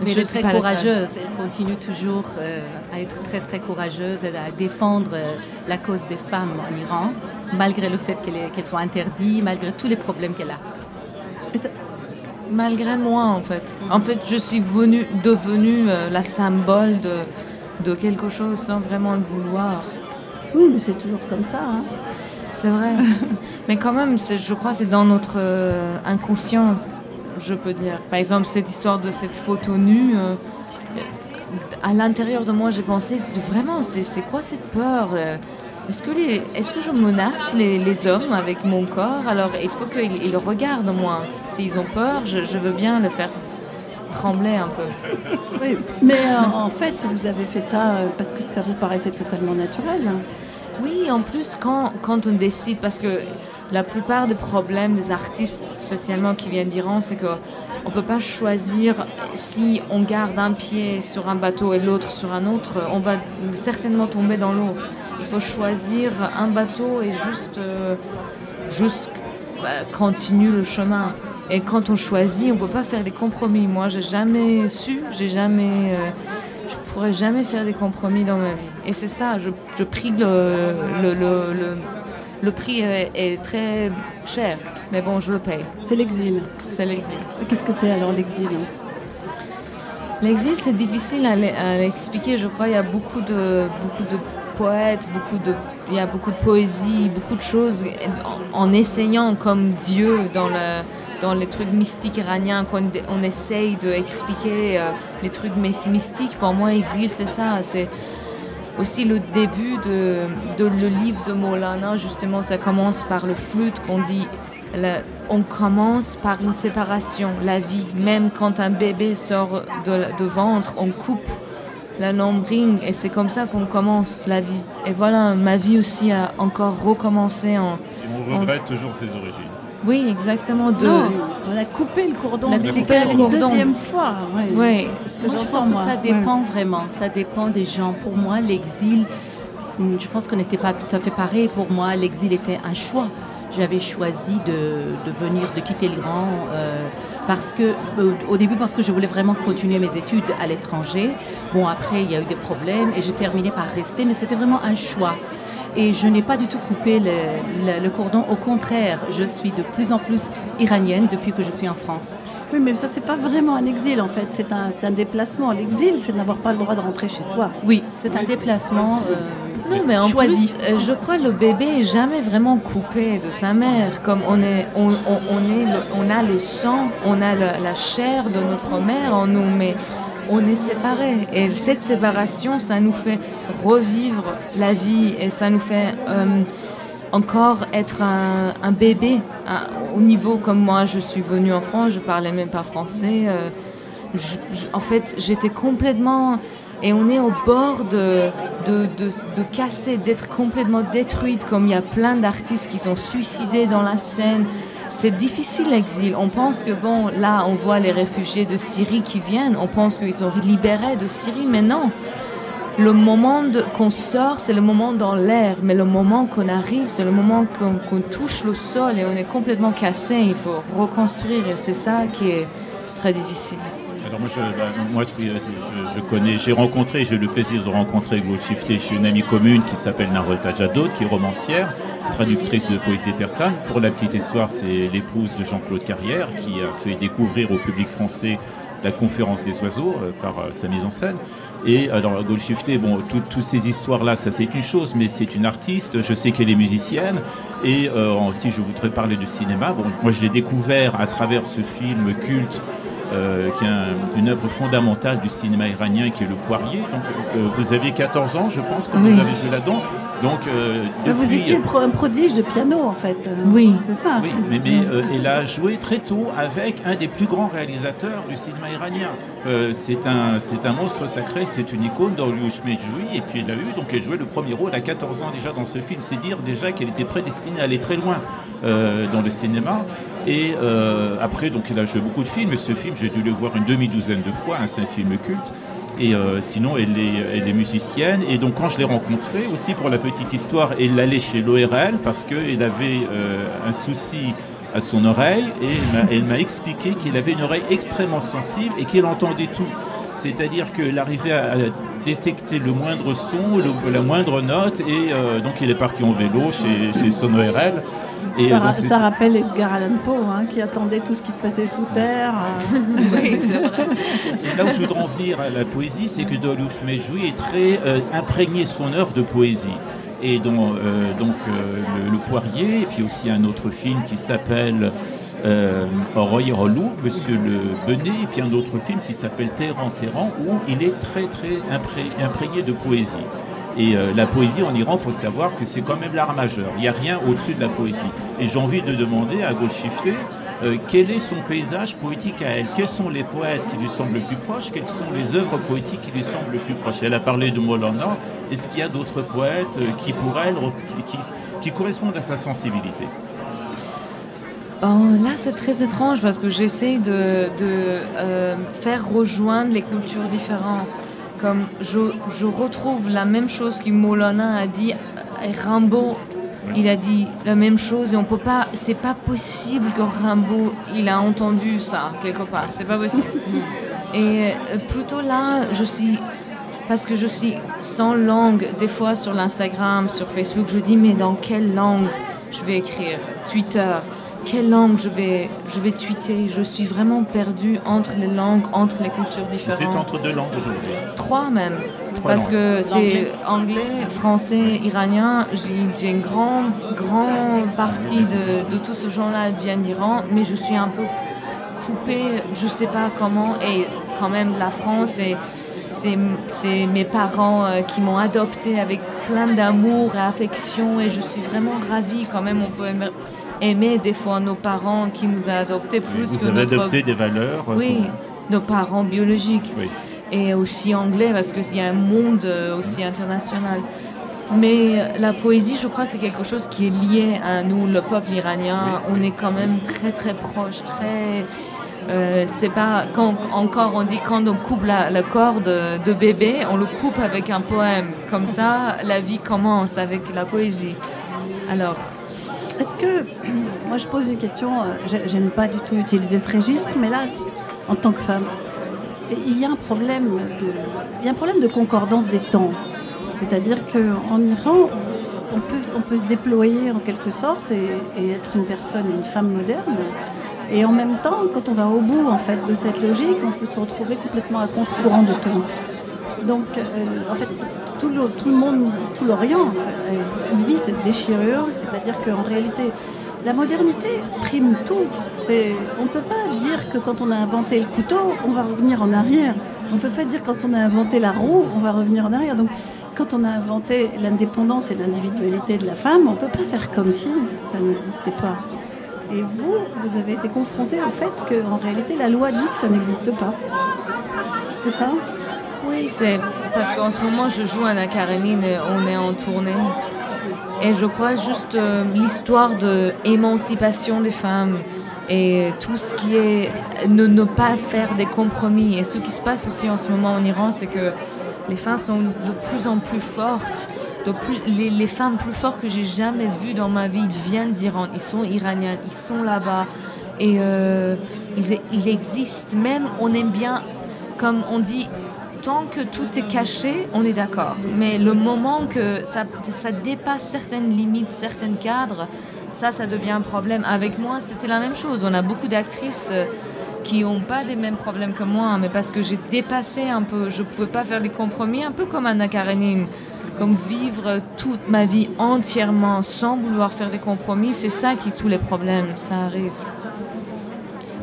Mais Je elle est suis très courageuse. Elle continue toujours euh, à être très, très courageuse et à défendre euh, la cause des femmes en Iran, malgré le fait qu'elle est- qu'elle soit interdite, malgré tous les problèmes qu'elle a. Malgré moi, en fait. En fait, je suis venue, devenue euh, la symbole de, de quelque chose sans vraiment le vouloir. Oui, mais c'est toujours comme ça. hein. C'est vrai. Mais quand même, je crois que c'est dans notre euh, inconscient, je peux dire. Par exemple, cette histoire de cette photo nue, euh, à l'intérieur de moi, j'ai pensé, vraiment, c'est quoi cette peur euh, Est-ce que, les- est-ce que je menace les, les hommes avec mon corps? Alors, il faut qu'ils ils regardent moi. S'ils ont peur, je, je veux bien le faire trembler un peu. Oui, mais euh, en fait, vous avez fait ça parce que ça vous paraissait totalement naturel. Oui, en plus, quand, quand on décide, parce que la plupart des problèmes des artistes, spécialement qui viennent d'Iran, c'est qu'on ne peut pas choisir si on garde un pied sur un bateau et l'autre sur un autre, on va certainement tomber dans l'eau. Il faut choisir un bateau et juste, euh, juste bah, continuer le chemin. Et quand on choisit, on ne peut pas faire des compromis. Moi, j'ai jamais su, j'ai jamais... euh, je pourrais jamais faire des compromis dans ma vie. Et c'est ça, je, prie le, le, le, le prix est, très cher, mais bon, je le paye. C'est l'exil. C'est l'exil. Qu'est-ce que c'est alors l'exil? L'exil, c'est difficile à à l'expliquer. Je crois il y a beaucoup de, beaucoup de poètes, beaucoup de, il y a beaucoup de poésie, beaucoup de choses en, en essayant comme Dieu dans, le, dans les trucs mystiques iraniens, quand on essaye d'expliquer euh, les trucs mys- mystiques. Pour moi, exil, c'est ça. C'est aussi le début de, de le livre de Molana. Justement, ça commence par le flûte qu'on dit. la- on commence par une séparation, la vie. Même quand un bébé sort de, ventre, on coupe la nombril et c'est comme ça qu'on commence la vie. Et voilà, ma vie aussi a encore recommencé en... Et on regrette toujours ses origines. Oui, exactement. De... Non, on a coupé le cordon ombilical coupé le une cordon. deuxième fois. ouais. Oui. C'est ce que Moi, je pense que ça Ouais. dépend vraiment. Ça dépend des gens. Pour moi, l'exil, hmm, je pense qu'on n'était pas tout à fait pareil. Pour moi, l'exil était un choix. J'avais choisi de, de venir, de quitter l'Iran euh, parce que, euh, au début, parce que je voulais vraiment continuer mes études à l'étranger. Bon, après, il y a eu des problèmes et j'ai terminé par rester, mais c'était vraiment un choix. Et je n'ai pas du tout coupé le, le- le cordon. Au contraire, je suis de plus en plus iranienne depuis que je suis en France. Oui, mais ça, c'est pas vraiment un exil en fait. C'est un, c'est un déplacement. L'exil, c'est de n'avoir pas le droit de rentrer chez soi. Oui, c'est un déplacement. euh, Non, mais en choisi. plus, euh, je crois que le bébé est jamais vraiment coupé de sa mère. Comme on, est, on, on, on est le- on a le sang, on a le- la chair de notre mère en nous, mais on est séparés. Et cette séparation, ça nous fait revivre la vie et ça nous fait euh, encore être un, bébé. Au niveau comme moi, je suis venue en France, je parlais même pas français. euh, en fait, j'étais complètement. Et on est au bord de, de, de, de casser, d'être complètement détruite, comme il y a plein d'artistes qui sont suicidés dans la scène. C'est difficile l'exil. On pense que, bon, là, on voit les réfugiés de Syrie qui viennent, on pense qu'ils sont libérés de Syrie, mais non. Le moment qu'on sort, c'est le moment dans l'air, mais le moment qu'on arrive, c'est le moment qu'on qu'on touche le sol et on est complètement cassé. Il faut reconstruire et c'est ça qui est très difficile. Moi, je, bah, c'est- je, connais, j'ai rencontré, j'ai eu le plaisir de rencontrer Goldshifté chez une amie commune qui s'appelle Narol Tajadot, qui est romancière, traductrice de poésie persane. Pour la petite histoire, c'est l'épouse de Jean-Claude Carrière qui a fait découvrir au public français la conférence des oiseaux euh, par euh, sa mise en scène. Et alors Goldshifté, bon, tout- toutes ces histoires-là, ça c'est une chose, mais c'est une artiste. Je sais qu'elle est musicienne. Et euh, si je voudrais parler du cinéma, bon, moi je l'ai découvert à travers ce film culte euh, qui est un- une œuvre fondamentale du cinéma iranien qui est Le Poirier. Donc, euh, vous aviez 14 ans, je pense, quand Oui. vous avez joué là-dedans. Donc, euh, vous étiez un prodige de piano en fait. Oui. C'est ça. oui, mais, mais, elle a joué très tôt avec un des plus grands réalisateurs du cinéma iranien. C'est un, un monstre sacré, c'est une icône d'Oriouch Medjoui, et puis elle a eu, donc elle jouait le premier rôle à 14 ans déjà dans ce film. C'est dire déjà qu'elle était prédestinée à aller très loin dans le cinéma. Et euh, après, donc elle a joué beaucoup de films, et ce film, j'ai dû le voir une demi-douzaine de fois, hein, c'est un film culte. Et euh, sinon, elle est, elle est musicienne. Et donc, quand je l'ai rencontrée, aussi pour la petite histoire, elle allait chez l'ORL parce qu'elle avait euh, un souci à son oreille. Et elle m'a- expliqué qu'elle avait une oreille extrêmement sensible et qu'elle entendait tout. C'est-à-dire qu'elle arrivait à détecter le moindre son, le- la moindre note. Et euh, donc, il est parti en vélo chez, chez son ORL. Et ça, ra- rappelle Edgar Allan Poe hein, qui attendait tout ce qui se passait sous terre. euh. Oui, c'est vrai. Et là où je voudrais en venir à la poésie, c'est que Dolush Medjoui est très euh, imprégné de son œuvre de poésie. et dont euh, donc euh, le, le Poirier, et puis aussi un autre film qui s'appelle euh, Roy Monsieur le Benet, et puis un autre film qui s'appelle Téhéran Téhéran, où il est très très impré- imprégné de poésie. Et euh, la poésie en Iran, il faut savoir que c'est quand même l'art majeur. Il n'y a rien au-dessus de la poésie. Et j'ai envie de demander à Golshifté euh, quel est son paysage poétique à elle? Quels sont les poètes qui lui semblent le plus proches? Quelles sont les œuvres poétiques qui lui semblent le plus proches? Elle a parlé de Molana. Est-ce qu'il y a d'autres poètes euh, qui, pour elle, qui- qui correspondent à sa sensibilité? Bon, là, c'est très étrange parce que j'essaie de, de, euh, faire rejoindre les cultures différentes. Comme je, je retrouve la même chose que Molana a dit, et Rimbaud, il a dit la même chose et on peut pas, c'est pas possible que Rimbaud, il a entendu ça quelque part, c'est pas possible. Et euh, plutôt là, je suis parce que je suis sans langue, des fois sur l'Instagram, sur Facebook, je dis mais dans quelle langue je vais écrire? Twitter, quelle langue je vais, je vais tweeter Je suis vraiment perdue entre les langues, entre les cultures Vous différentes. êtes entre deux langues aujourd'hui. Trois même. Trois Parce langues. que c'est anglais, français, iranien. J'ai une grande, grande partie de, de tout ce genre-là vient d'Iran, mais je suis un peu coupée, je sais pas comment. Et quand même la France et c'est c'est mes parents euh, qui m'ont adoptée avec plein d'amour et affection et je suis vraiment ravie quand même. On peut aimer, des fois nos parents qui nous ont adoptés plus Vous que avez notre adopté des valeurs. euh, oui, pour- nos parents biologiques. Oui. Et aussi anglais, parce qu'il y a un monde euh, aussi international. Mais euh, la poésie, je crois, c'est quelque chose qui est lié à nous, le peuple iranien. On est quand même très, très proche, très. euh, c'est pas quand encore on dit quand on coupe la, la corde de bébé, on le coupe avec un poème. Comme ça, la vie commence avec la poésie. Alors, Est-ce que, moi je pose une question, euh, j'ai- j'aime pas du tout utiliser ce registre, mais là, en tant que femme, il y a un problème de, concordance des temps. C'est-à-dire qu'en Iran, on peut, se déployer en quelque sorte et, être une personne, une femme moderne. Et en même temps, quand on va au bout en fait de cette logique, on peut se retrouver complètement à contre-courant de tout. Donc, euh, en fait, tout le, tout le monde, tout l'Orient vit cette déchirure, c'est-à-dire qu'en réalité, la modernité prime tout. On ne peut pas dire que quand on a inventé le couteau, on va revenir en arrière. On ne peut pas dire quand on a inventé la roue, on va revenir en arrière. Donc, quand on a inventé l'indépendance et l'individualité de la femme, on ne peut pas faire comme si ça n'existait pas. Et vous, vous avez été confronté au fait qu'en réalité, la loi dit que ça n'existe pas. C'est ça? Oui, c'est parce qu'en ce moment, je joue à la Karénine et on est en tournée. Et je crois juste euh, l'histoire de émancipation des femmes et tout ce qui est ne, ne pas faire des compromis. Et ce qui se passe aussi en ce moment en Iran, c'est que les femmes sont de plus en plus fortes. De plus, les, femmes plus fortes que j'ai jamais vues dans ma vie viennent d'Iran. Ils sont iraniennes, ils sont là-bas. Et euh, ils existent. Même, on aime bien, comme on dit, tant que tout est caché, on est d'accord. Mais le moment que ça, dépasse certaines limites, certains cadres, ça, ça devient un problème. Avec moi, c'était la même chose. On a beaucoup d'actrices euh, qui n'ont pas des mêmes problèmes que moi, mais parce que j'ai dépassé un peu, je ne pouvais pas faire des compromis, un peu comme Anna Karenine. Comme vivre toute ma vie entièrement sans vouloir faire des compromis, c'est ça qui tous les problèmes, ça arrive.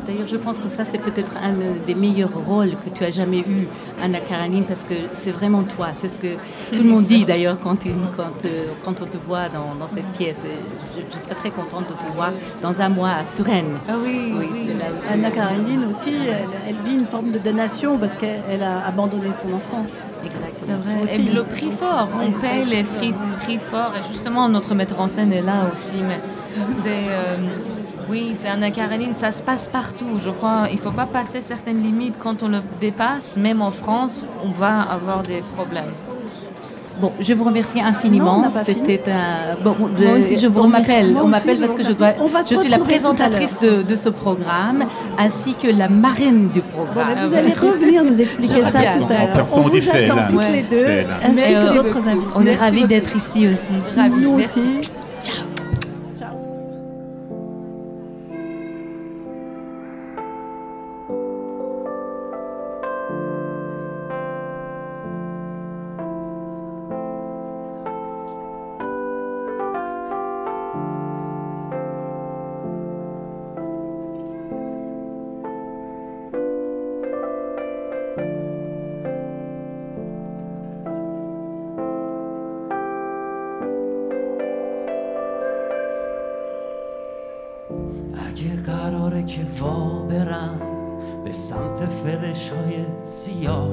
D'ailleurs, je pense que ça, c'est peut-être un des meilleurs rôles que tu as jamais eu, Anna Karenine, parce que c'est vraiment toi. C'est ce que tout le monde dit d'ailleurs quand, euh, quand on te voit dans, dans cette pièce. Je, je serais très contente de te voir dans un mois à Suresnes. Ah oui, oui. c'est là où tu- Anna Karenine aussi, elle, elle vit une forme de damnation parce qu'elle elle a abandonné son enfant. C'est vrai. Aussi. Et le prix fort, on paye les prix, prix forts. Et justement, notre metteur en scène est là aussi. Mais c'est, euh, oui, c'est Anna Karenine, ça se passe partout. Je crois, il faut pas passer certaines limites. Quand on le dépasse, même en France, on va avoir des problèmes. Bon, je vous remercie infiniment. C'était un. Bon, Moi aussi, je vous on remercie. m'appelle, on m'appelle je parce que je dois. je suis la présentatrice de, de ce programme, ainsi que la marraine du programme. mais vous allez revenir nous expliquer Je ça tout à l'heure. On vous attend toutes Ouais. les deux, ainsi Mais, que euh, d'autres invités. On est Merci ravis beaucoup. d'être ici aussi. Nous merci. aussi. see you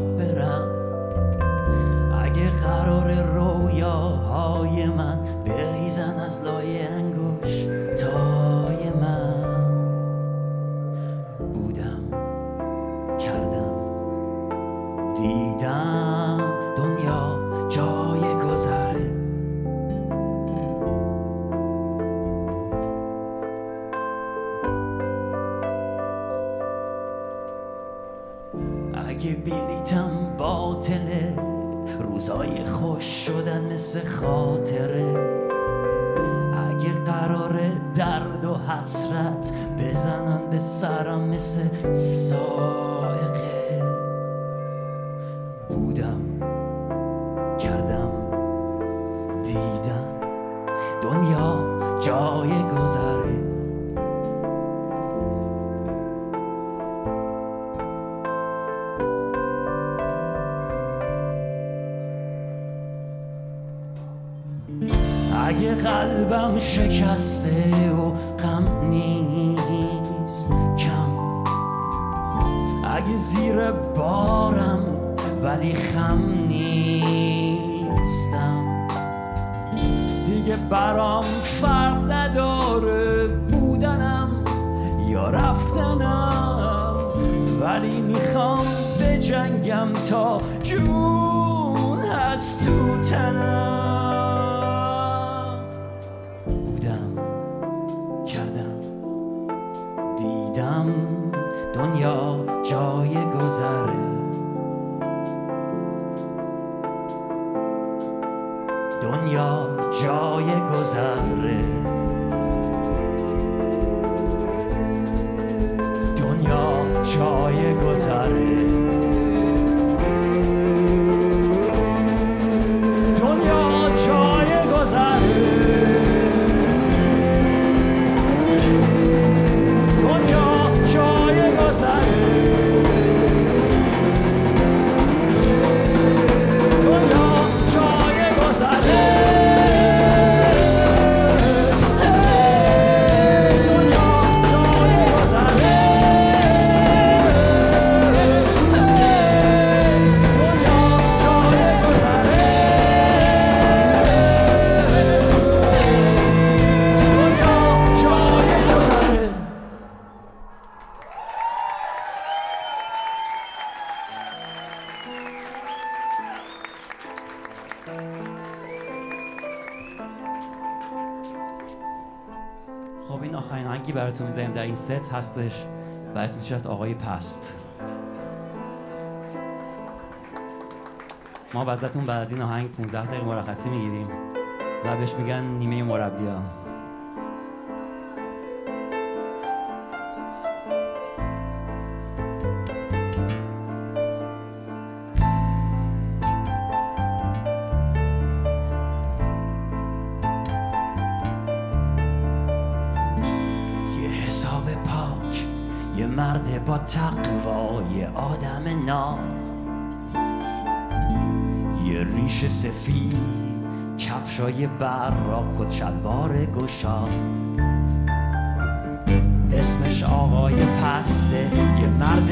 هستش و اسمش از آقای پست. ما وزتون بعد از این آهنگ 15 دقیقه مرخصی می‌گیریم و بهش میگن نیمه مربی کفشای بر کت شلوار گشا. اسمش آقای پسته یه مرد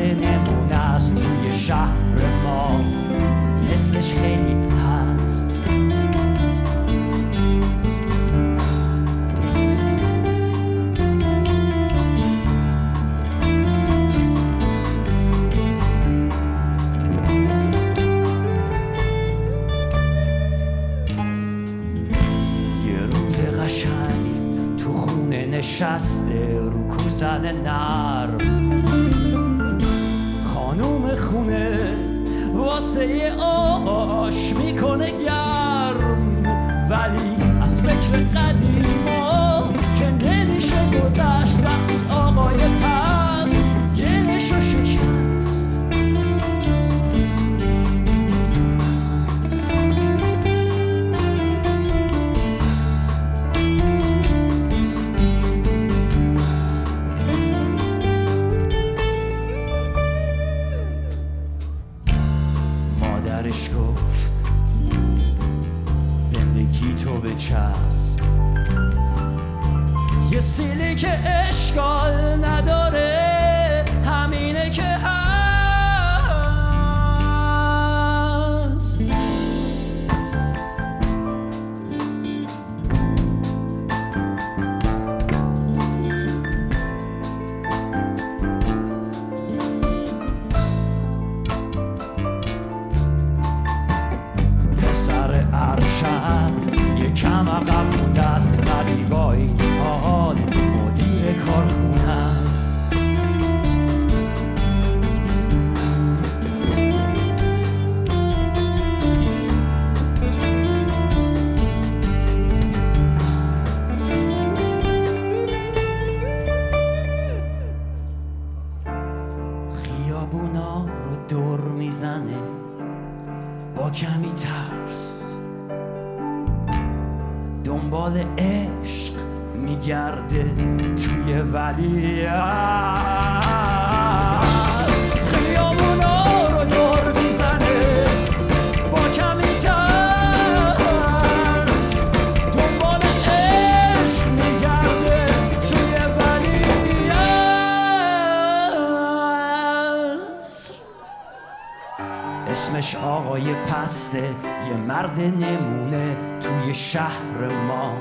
شهر ما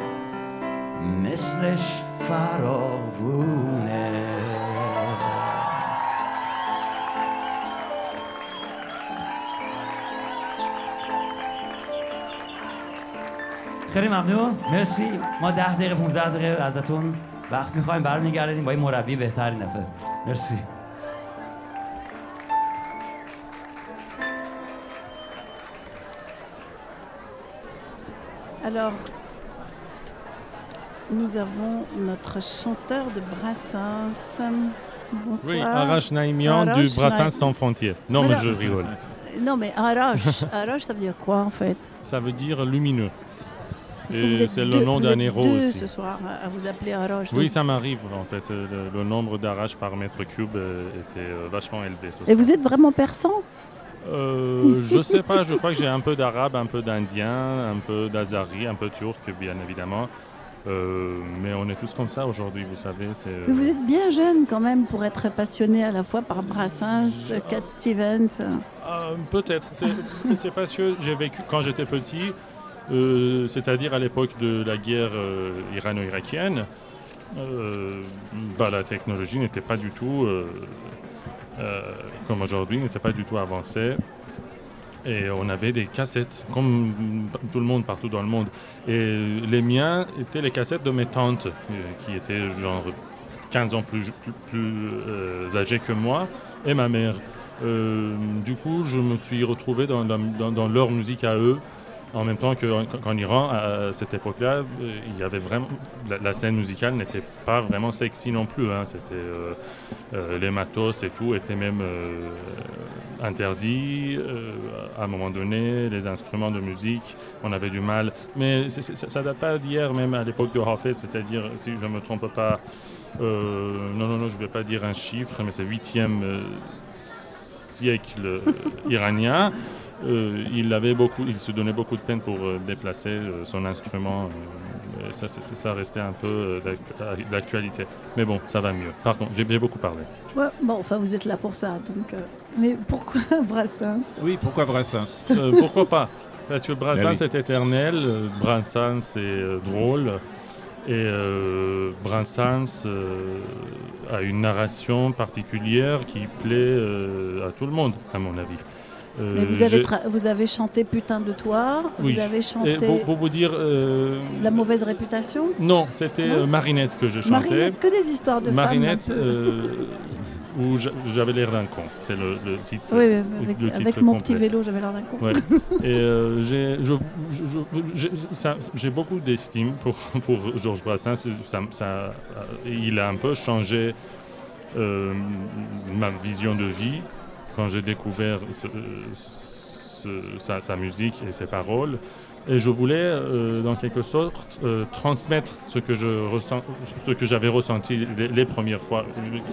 مثلش فراوونه. خیلی ممنون. مرسی. ما ده دقیقه 15 دقیقه ازتون وقت می‌خوایم برمیگردیم. با این مربی بهتری نفه مرسی. Alors, nous avons notre chanteur de Brassens. Bonsoir. Oui, Arash Naimian du Brassens Naim- sans frontières. Non, mais je rigole. Non, mais Arash, Arash, ça veut dire quoi en fait? Ça veut dire lumineux. C'est le nom d'un héros deux aussi. ce soir à vous appeler Arash. Oui, donc- ça m'arrive en fait. Euh, Le, le nombre d'arraches par mètre cube euh, était euh, vachement élevé. ce Et vous êtes vraiment persan? Euh, je sais pas, je crois que j'ai un peu d'arabe, un peu d'indien, un peu d'azari, un peu turc, bien évidemment. Euh, mais on est tous comme ça aujourd'hui, vous savez. Mais vous êtes bien jeune quand même pour être passionné à la fois par Brassens, Cat Stevens. Euh, Peut-être. C'est parce que j'ai vécu quand j'étais petit, euh, c'est-à-dire à, l'époque de la guerre irano-irakienne. bah, la technologie n'était pas du tout euh, comme aujourd'hui, n'était pas du tout avancée. Et on avait des cassettes, comme tout le monde partout dans le monde. Et les miens étaient les cassettes de mes tantes, euh, qui étaient genre 15 ans plus, plus, plus, euh, âgées que moi, et ma mère. Du coup, je me suis retrouvé dans leur musique à eux, en même temps qu'en Iran, à cette époque-là, il y avait vraiment la, scène musicale n'était pas vraiment sexy non plus. hein. C'était euh, euh, les matos et tout étaient même euh, interdits euh, à un moment donné. Les instruments de musique, on avait du mal. Mais c'est- c'est- ça date pas d'hier, même à l'époque de Hafez, c'est-à-dire si je me trompe pas. non, non, non, je vais pas dire un chiffre, mais c'est 8e euh, siècle iranien. Euh, il, avait beaucoup, il se donnait beaucoup de peine pour euh, déplacer euh, son instrument. euh, et ça, ça restait un peu euh, d'ac- d'actualité. Mais bon, ça va mieux. Pardon, j'ai j'ai beaucoup parlé. Ouais, bon, enfin, vous êtes là pour ça. Donc, euh, Mais pourquoi Brassens? Oui, pourquoi Brassens? Euh, pourquoi pas? Parce que Brassens Ben oui. est éternel, Brassens est euh, drôle, et euh, Brassens euh, a une narration particulière qui plaît euh, à tout le monde, à mon avis. Euh, Mais vous avez, vous chanté Putain de toi, Oui. vous avez chanté pour, pour vous dire... euh, La mauvaise réputation Non, c'était euh, Marinette que je chantais. Marinette, que des histoires de Marinette, femmes. euh, où j'a- j'avais l'air d'un con. C'est le, le titre. Oui, le avec, titre avec mon complet. petit vélo, j'avais l'air d'un con. Ouais. Et j'ai je- je- je- beaucoup d'estime pour, pour Georges Brassens. Ça- ça- il a un peu changé ma vision de vie quand j'ai découvert sa, musique et ses paroles. Et je voulais, euh, dans quelque sorte, euh, transmettre ce que je ressens, j'avais ressenti les, premières fois,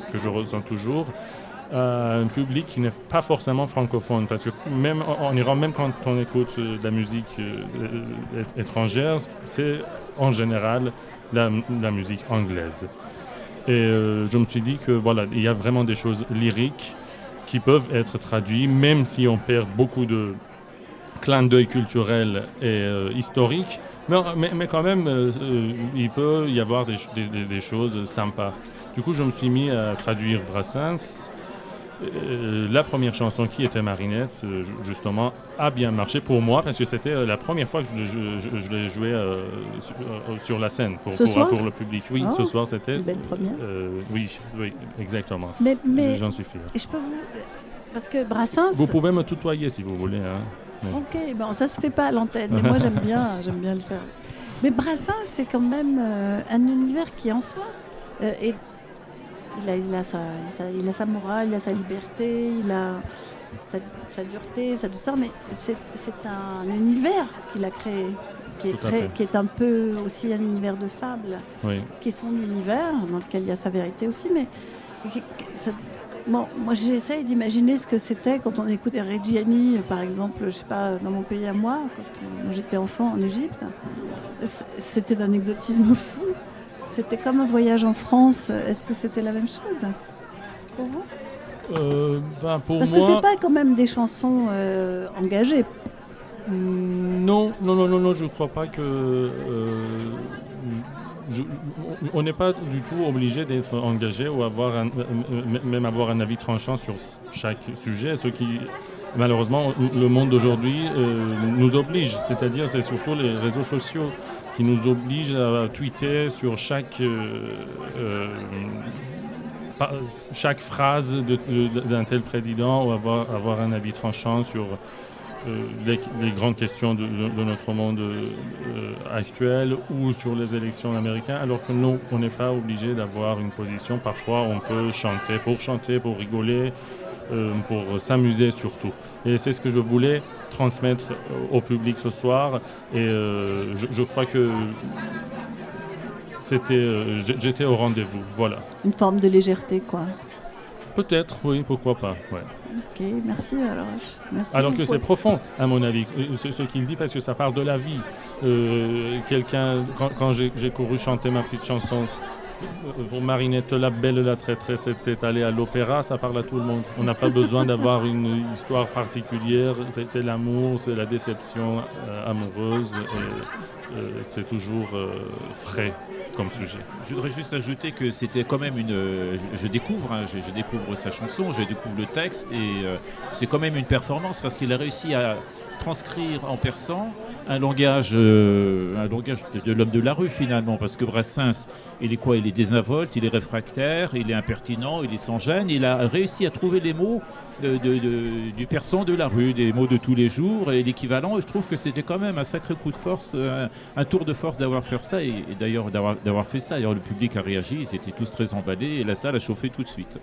que je ressens toujours, à un public qui n'est pas forcément francophone. Parce que même en Iran, même quand on écoute euh, de la musique euh, euh, étrangère, c'est en général la, la musique anglaise. Et euh, je me suis dit que voilà, il y a vraiment des choses lyriques qui peuvent être traduites, même si on perd beaucoup de clins d'œil culturels et euh, historiques. Mais, mais, mais quand même, euh, euh, il peut y avoir des choses sympas. Du coup, je me suis mis à traduire Brassens. Euh, la première chanson qui était Marinette, euh, ju- justement, a bien marché pour moi parce que c'était euh, la première fois que je, je- je- je l'ai joué sur, sur la scène pour, le public. Oui, Oh, ce soir c'était. belle première. oui, oui, exactement. Mais, mais J'en suis fier. et je peux vous... Parce que Brassens... Vous pouvez me tutoyer si vous voulez. hein. Ok, bon, ça se fait pas à l'antenne, mais moi j'aime bien, j'aime bien le faire. Mais Brassens, c'est quand même un univers qui est en soi. Et il a, il, a sa, sa- il a sa morale, il a sa liberté, il a, sa, sa dureté, sa douceur, mais c'est un univers qu'il a créé, qui est, très- qui un peu aussi un univers de fable, Oui. qui est son univers, dans lequel il y a sa vérité aussi, mais qui- qui- ça- bon, moi j'essaye d'imaginer ce que c'était quand on écoutait Reggiani, par exemple, je sais pas, dans mon pays à moi, quand j'étais enfant en Égypte. C'était d'un exotisme fou. C'était comme un voyage en France. Est-ce que c'était la même chose pour vous? Euh, ben, pour Parce moi, que c'est pas quand même des chansons euh, engagées. Non, non, non, non, non, je crois pas que. euh, je- on n'est pas du tout obligé d'être engagé ou avoir un- même avoir un avis tranchant sur chaque sujet, ce qui malheureusement le monde d'aujourd'hui nous oblige. C'est-à-dire, c'est surtout les réseaux sociaux qui nous obligent à tweeter sur chaque euh, euh, chaque phrase d'un tel président ou avoir, avoir un avis tranchant sur euh, les, grandes questions de, notre monde actuel ou sur les élections américaines, alors que nous, on n'est pas obligé d'avoir une position. Parfois, on peut chanter pour chanter, pour rigoler, euh, pour s'amuser surtout. Et c'est ce que je voulais transmettre au public ce soir. Et euh, je, je crois que c'était, euh, j'étais au rendez-vous. Voilà. Une forme de légèreté, quoi. Peut-être, oui, pourquoi pas. ouais. Ok, merci alors. Merci Alors que c'est profond, à mon avis, euh, ce, ce qu'il dit, parce que ça parle de la vie. Euh, Quelqu'un, quand, quand j'ai couru chanter ma petite chanson euh, pour Marinette la Belle, la Traîtresse était allée à l'opéra, ça parle à tout le monde. On n'a pas besoin d'avoir une histoire particulière, c'est l'amour, c'est la déception euh, amoureuse, euh, c'est toujours euh, frais comme sujet. Je voudrais juste ajouter que c'était quand même une. Je, découvre, hein, je, découvre sa chanson, je découvre le texte, et c'est quand même une performance parce qu'il a réussi à transcrire en persan un langage, euh, un langage de, de l'homme de la rue finalement, parce que Brassens, il est quoi? Il est désinvolte, il est réfractaire, il est impertinent, il est sans gêne. Il a réussi à trouver les mots de- de- de- du persan de la rue, des mots de tous les jours et l'équivalent. Et je trouve que c'était quand même un sacré coup de force, un, un tour de force d'avoir fait ça et, et d'ailleurs d'avoir fait ça. D'ailleurs, le public a réagi, ils étaient tous très emballés et la salle a chauffé tout de suite.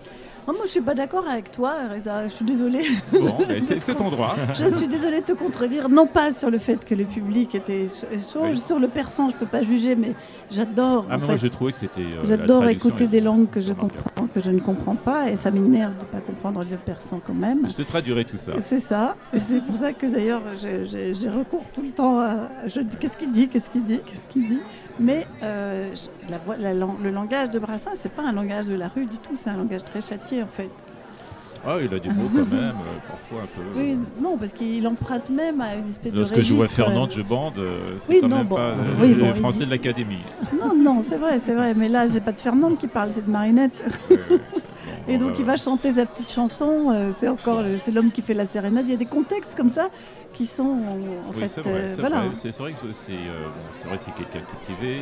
Oh, moi, je suis pas d'accord avec toi, Reza. Je suis désolée. Bon, ben, c'est c'est ton droit. Je suis désolée de te contredire, non pas sur le fait que le public était ch- chaud, Oui. sur le persan, je peux pas juger, mais j'adore. Ah, moi, j'ai trouvé que c'était. euh, J'adore écouter des langues que je, comprends, que je ne comprends pas, et ça m'énerve de ne pas comprendre le persan quand même. Je te traduirai tout ça. C'est ça. C'est pour ça que d'ailleurs j'ai- recours tout le temps à. Qu'est-ce qu'il dit Qu'est-ce qu'il dit Qu'est-ce qu'il dit Mais euh, la la le langage de Brassens, c'est pas un langage de la rue du tout. C'est un langage très châtié en fait. Ah, il a des mots quand même, euh, parfois un peu. Oui, non, parce qu'il emprunte même à une espèce Lorsque de je vois euh, Fernande, je bande, euh, c'est Oui, quand non, même bon, pas euh, oui, bon, français dit- de l'Académie. Non, non, c'est vrai, c'est vrai. Mais là, c'est pas de Fernande qui parle, c'est de Marinette. Et donc, il va chanter sa petite chanson. euh, c'est encore c'est l'homme qui fait la sérénade. Il y a des contextes comme ça qui sont en fait. c'est vrai, euh, c'est voilà. vrai. C'est euh, quelqu'un cultivé.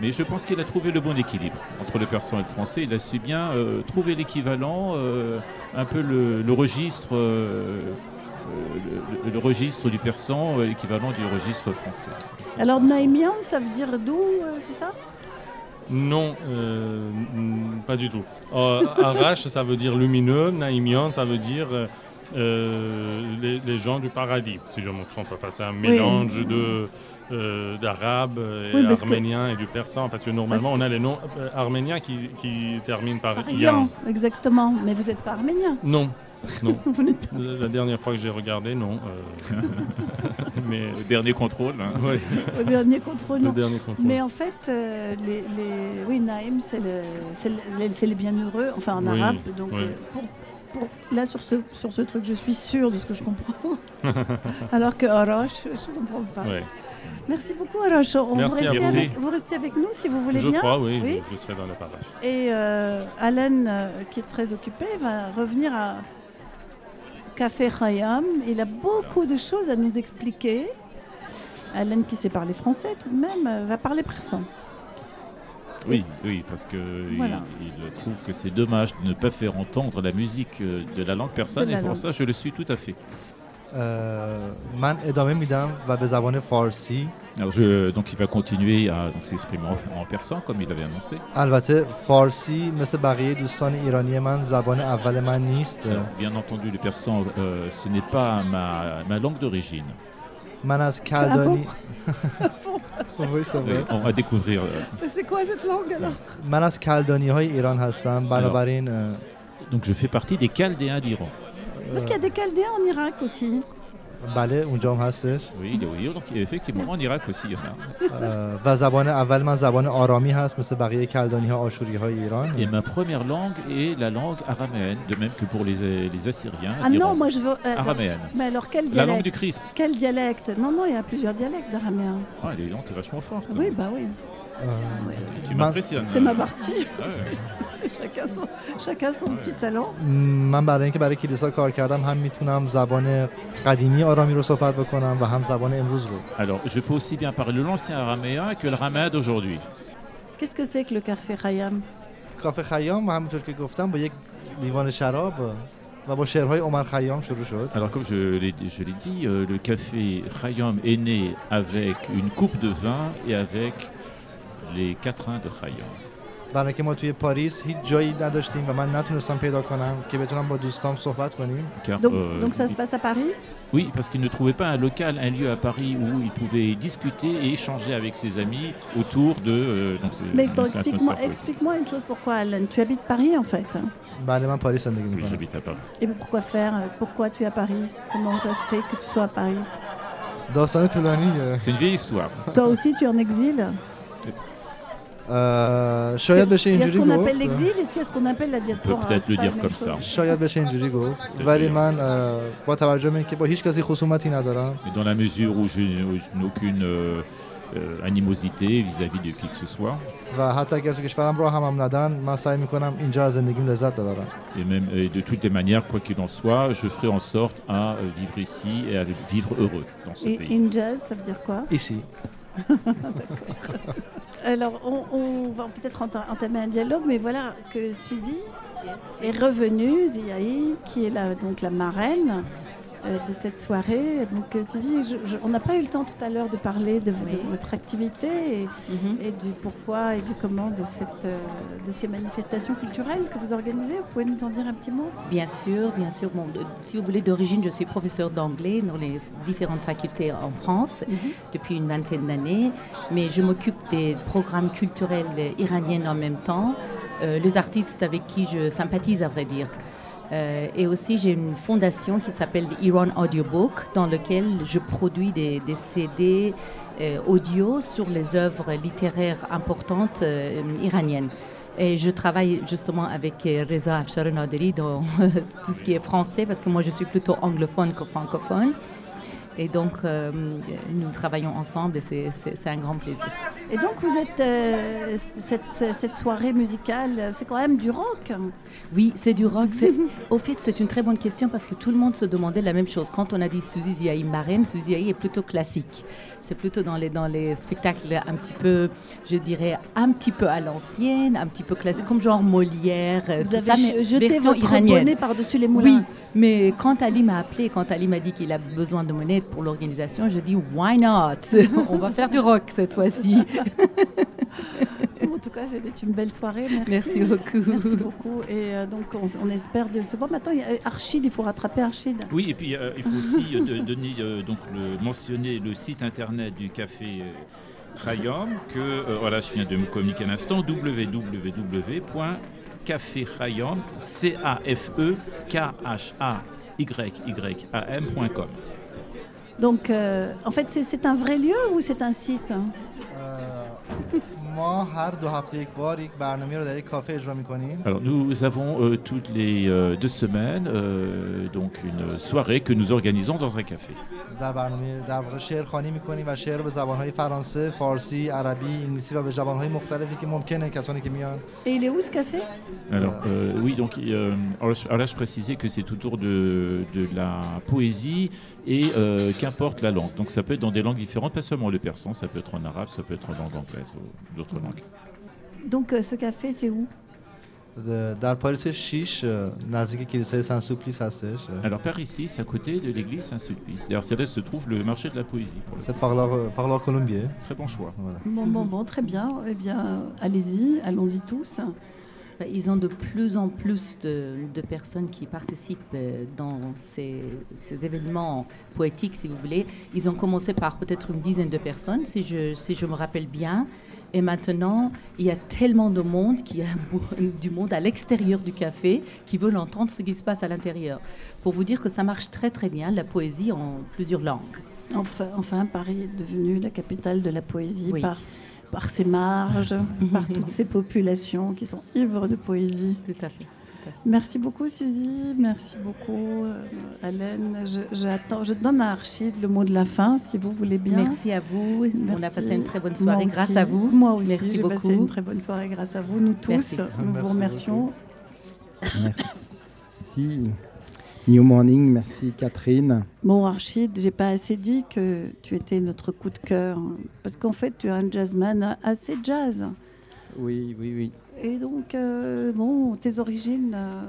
Mais je pense qu'il a trouvé le bon équilibre entre le persan et le français. Il a su bien euh, trouver l'équivalent, euh, un peu le, le registre, euh, le, le registre du persan, euh, l'équivalent du registre français. Alors, Naïmian, ça veut dire d'où, euh, c'est ça? Non, euh, pas du tout. Euh, Arash, ça veut dire lumineux. Naïmion, ça veut dire les, les gens du paradis, si je ne me trompe pas. C'est un mélange de euh, d'arabe euh, et Oui, que- et du persan, parce que normalement, Parce on a les noms euh, arméniens qui, qui terminent par Par yan. Yan, exactement. Mais vous n'êtes pas arménien. Non, non. Pas- La dernière fois que j'ai regardé, non. euh, mais Au dernier contrôle. hein. Oui. Au dernier contrôle, Le non. dernier contrôle. Mais en fait, euh, les, les- oui, Naïm, c'est le, c'est le- les bienheureux, enfin en Oui, arabe. Donc, oui. euh, pour, pour- là, sur ce, sur ce truc, je suis sûre de ce que je comprends. Alors que Oroche, je ne comprends pas. Ouais. Merci beaucoup, Oroche. On- Vous Merci restez, vous. avec, vous restez avec nous si vous voulez Je bien. crois, oui, Je, je serai dans la parache. Et euh, Alan, euh, qui est très occupé, va revenir à Café Khayam. Il a beaucoup de choses à nous expliquer. Alan, qui sait parler français tout de même, euh, va parler persan. Oui, oui, parce que il- Voilà. il, trouve que c'est dommage de ne pas faire entendre la musique euh, de la langue persane, la et pour langue. ça, je le suis tout à fait. اه، من ادامه میدم و به زبان فارسی Alors je, donc il va continuer à donc, s'exprimer en, en persan comme il avait annoncé. البته فارسی مثل بقیه دوستان ایرانی من زبان اول من نیست Alors, bien entendu, le persan, euh, ce n'est pas ma, ma langue d'origine. من از کلدانی Oui, c'est vrai. Euh, on va découvrir. euh, Mais c'est quoi cette langue alors من از کلدانی های ایران هستم بنابراین اه، donc je fais partie des Chaldéens d'Iran. Parce qu'il y a des Chaldéens en Irak aussi. بله اونجا هم هستش Oui, oui, donc effectivement en Irak aussi il y en a. اه، و زبان اول من زبان آرامی هست مثل بقیه کلدانی ها آشوری های ایران Et ma première langue est la langue araméenne, de même que pour les, les Assyriens. Ah d'Iran. non, moi je veux. euh, Araméenne. Mais alors quel La dialecte langue du Christ. Quel dialecte Non, non, il y a plusieurs dialectes d'araméen. Ah, elle est, non, t'es vachement forte. Oui, bah oui. Tu m'impressionnes. C'est ma partie. Ah ouais. chacun, son, chacun son petit talent. من برای اینکه برای کلیسا کار کردم هم میتونم زبان قدیمی آرامی رو صحبت بکنم و هم زبان امروز رو Alors, je peux aussi bien parler l'ancien araméen que le raméen d'aujourd'hui. Qu'est-ce que c'est que le café Khayam کافه خیام همونطور که گفتم با یک لیوان شراب و با شعرهای عمر خیام شروع شد Alors, comme je l'ai je l'ai dit, euh, le café Khayyam est né avec une coupe de vin et avec les quatrains de Khayyam. برای اینکه ما توی پاریس هیچ جایی نداشتیم و من نتونستم پیدا کنم که بتونم با دوستام صحبت کنیم Car, donc, euh, donc ça se passe à Paris Oui, parce qu'il ne trouvait pas un local, un lieu à Paris où il pouvait discuter et échanger avec ses amis autour de. euh, donc c'est- Mais c'est donc, une explique-moi atmosphère explique une chose pourquoi, Alan. Tu habites Paris en fait بله من پاریس زندگی poétique. Oui, میکنم j'habite à Paris. Et pourquoi faire Pourquoi tu es à Paris Comment ça se fait que tu sois à Paris داستان طولانیه C'est une vieille histoire. Toi aussi, tu es en exil اه، شاید بشه Il y a ce اینجوری qu'on appelle گفت l'exil et il y a ce qu'on appelle la diaspora. peut-être c'est le pas dire la comme même ça. chose. شاید بشه اینجوری گفت C'est ولی vrai. من اه، با توجه به اینکه با هیچ کسی خصومتی ندارم Mais dans la mesure où je, où je n'ai aucune euh, euh, animosité vis-à-vis de qui que ce soit, و حتی اگر تو کشورم راه هم, هم ندن من سعی میکنم اینجا از زندگیم لذت ببرم et même et de toutes les manières, quoi qu'il en soit, je ferai en sorte à euh, vivre ici et à vivre heureux dans ce Et pays. in jazz, ça veut dire quoi ici Alors, on, va peut-être enta- entamer un dialogue, mais voilà que Suzy est revenue, Ziaï, qui est la, donc la marraine de cette soirée. Donc, euh, Suzy, je- je- on n'a pas eu le temps tout à l'heure de parler de, de votre activité et, et du pourquoi et du comment de, cette, euh, de ces manifestations culturelles que vous organisez. Vous pouvez nous en dire un petit mot? Bien sûr, bien sûr. Bon, de- si vous voulez, d'origine, je suis professeur d'anglais dans les différentes facultés en France depuis une vingtaine d'années. Mais je m'occupe des programmes culturels iraniens en même temps, euh, les artistes avec qui je sympathise, à vrai dire. Euh, et aussi, j'ai une fondation qui s'appelle Iran Audiobook, dans laquelle je produis des, CD euh, audio sur les œuvres littéraires importantes euh, iraniennes. Et je travaille justement avec Reza Afshar Naderi dans tout ce qui est français, parce que moi je suis plutôt anglophone que francophone. Et donc, euh, nous travaillons ensemble et c'est- un grand plaisir. Et donc, vous êtes. euh, cette, cette soirée musicale, c'est quand même du rock Oui, c'est du rock. Au fait, c'est une très bonne question parce que tout le monde se demandait la même chose. Quand on a dit Suzy Ziaï marraine, Suzy Ziaï est plutôt classique. C'est plutôt dans les, dans les spectacles un petit peu, je dirais, un petit peu à l'ancienne, un petit peu classique, comme genre Molière, euh, Vous tout avez ça, mais je- jeté version votre iranienne. par-dessus les moulins. Oui, mais quand Ali m'a appelé, quand Ali m'a dit qu'il a besoin de monnaie pour l'organisation, je dis why not? On va faire du rock cette fois-ci. En tout cas, c'était une belle soirée. Merci, Merci beaucoup. Merci beaucoup. Et euh, donc, on, on espère de se voir. Maintenant, il y a Archid, il faut rattraper Archid. Oui, et puis euh, il faut aussi euh, donner, euh, donc le, mentionner le site internet du café euh, Khayyam, que euh, voilà, je viens de me communiquer un instant, www.cafékhayyam, c a f e k h a y y a m.com. Donc, euh, en fait, c'est- c'est un vrai lieu ou c'est un site hein? ما هر دو هفته یک بار یک برنامه رو در یک کافه اجرا میکنیم Alors nous avons euh, toutes les euh, deux semaines euh, donc une soirée que nous organisons dans un café. در برنامه در واقع شعر خوانی میکنیم و شعر رو به زبانهای فرانسه، فارسی، عربی، انگلیسی و به زبانهای مختلفی که ممکنه کسانی که میان Et il est où ce café Alors euh, oui, donc euh, alors, je- alors là je précisais que c'est autour de, de la poésie et euh, qu'importe la langue. Donc ça peut être dans des langues différentes, pas seulement le persan, ça peut être en arabe, ça peut être en langue anglaise ou d'autres langues. Donc euh, ce café, c'est où? Alors par ici, c'est à côté de l'église Saint-Sulpice. D'ailleurs, c'est là se trouve le marché de la poésie. C'est par l'art colombien. Très bon choix. Bon, bon, bon, très bien. Eh bien, allez-y, allons-y tous. Ils ont de plus en plus de, de personnes qui participent euh, dans ces, ces événements poétiques, si vous voulez. Ils ont commencé par peut-être une dizaine de personnes, si je, si je me rappelle bien. Et maintenant, il y a tellement de monde, qu'il y a du monde à l'extérieur du café qui veulent entendre ce qui se passe à l'intérieur. Pour vous dire que ça marche très très bien, la poésie en plusieurs langues. Enfin, enfin, Paris est devenu la capitale de la poésie Oui. par, par ses marges, par toutes ces populations qui sont ivres de poésie. Tout à fait. Merci beaucoup, Suzy. Merci beaucoup, euh, Hélène. Je, donne à Archid le mot de la fin, si vous voulez bien. Merci à vous. On a passé une très bonne Moi soirée grâce aussi. à vous. Moi aussi, Merci j'ai beaucoup. passé une très bonne soirée grâce à vous, nous tous. Merci. Nous Merci vous remercions. Merci. New Morning, merci Catherine. Bon, Archid, j'ai pas assez dit que tu étais notre coup de cœur. Parce qu'en fait, tu es un jazzman assez jazz. Oui, oui, oui. Et donc, euh, bon, tes origines, euh,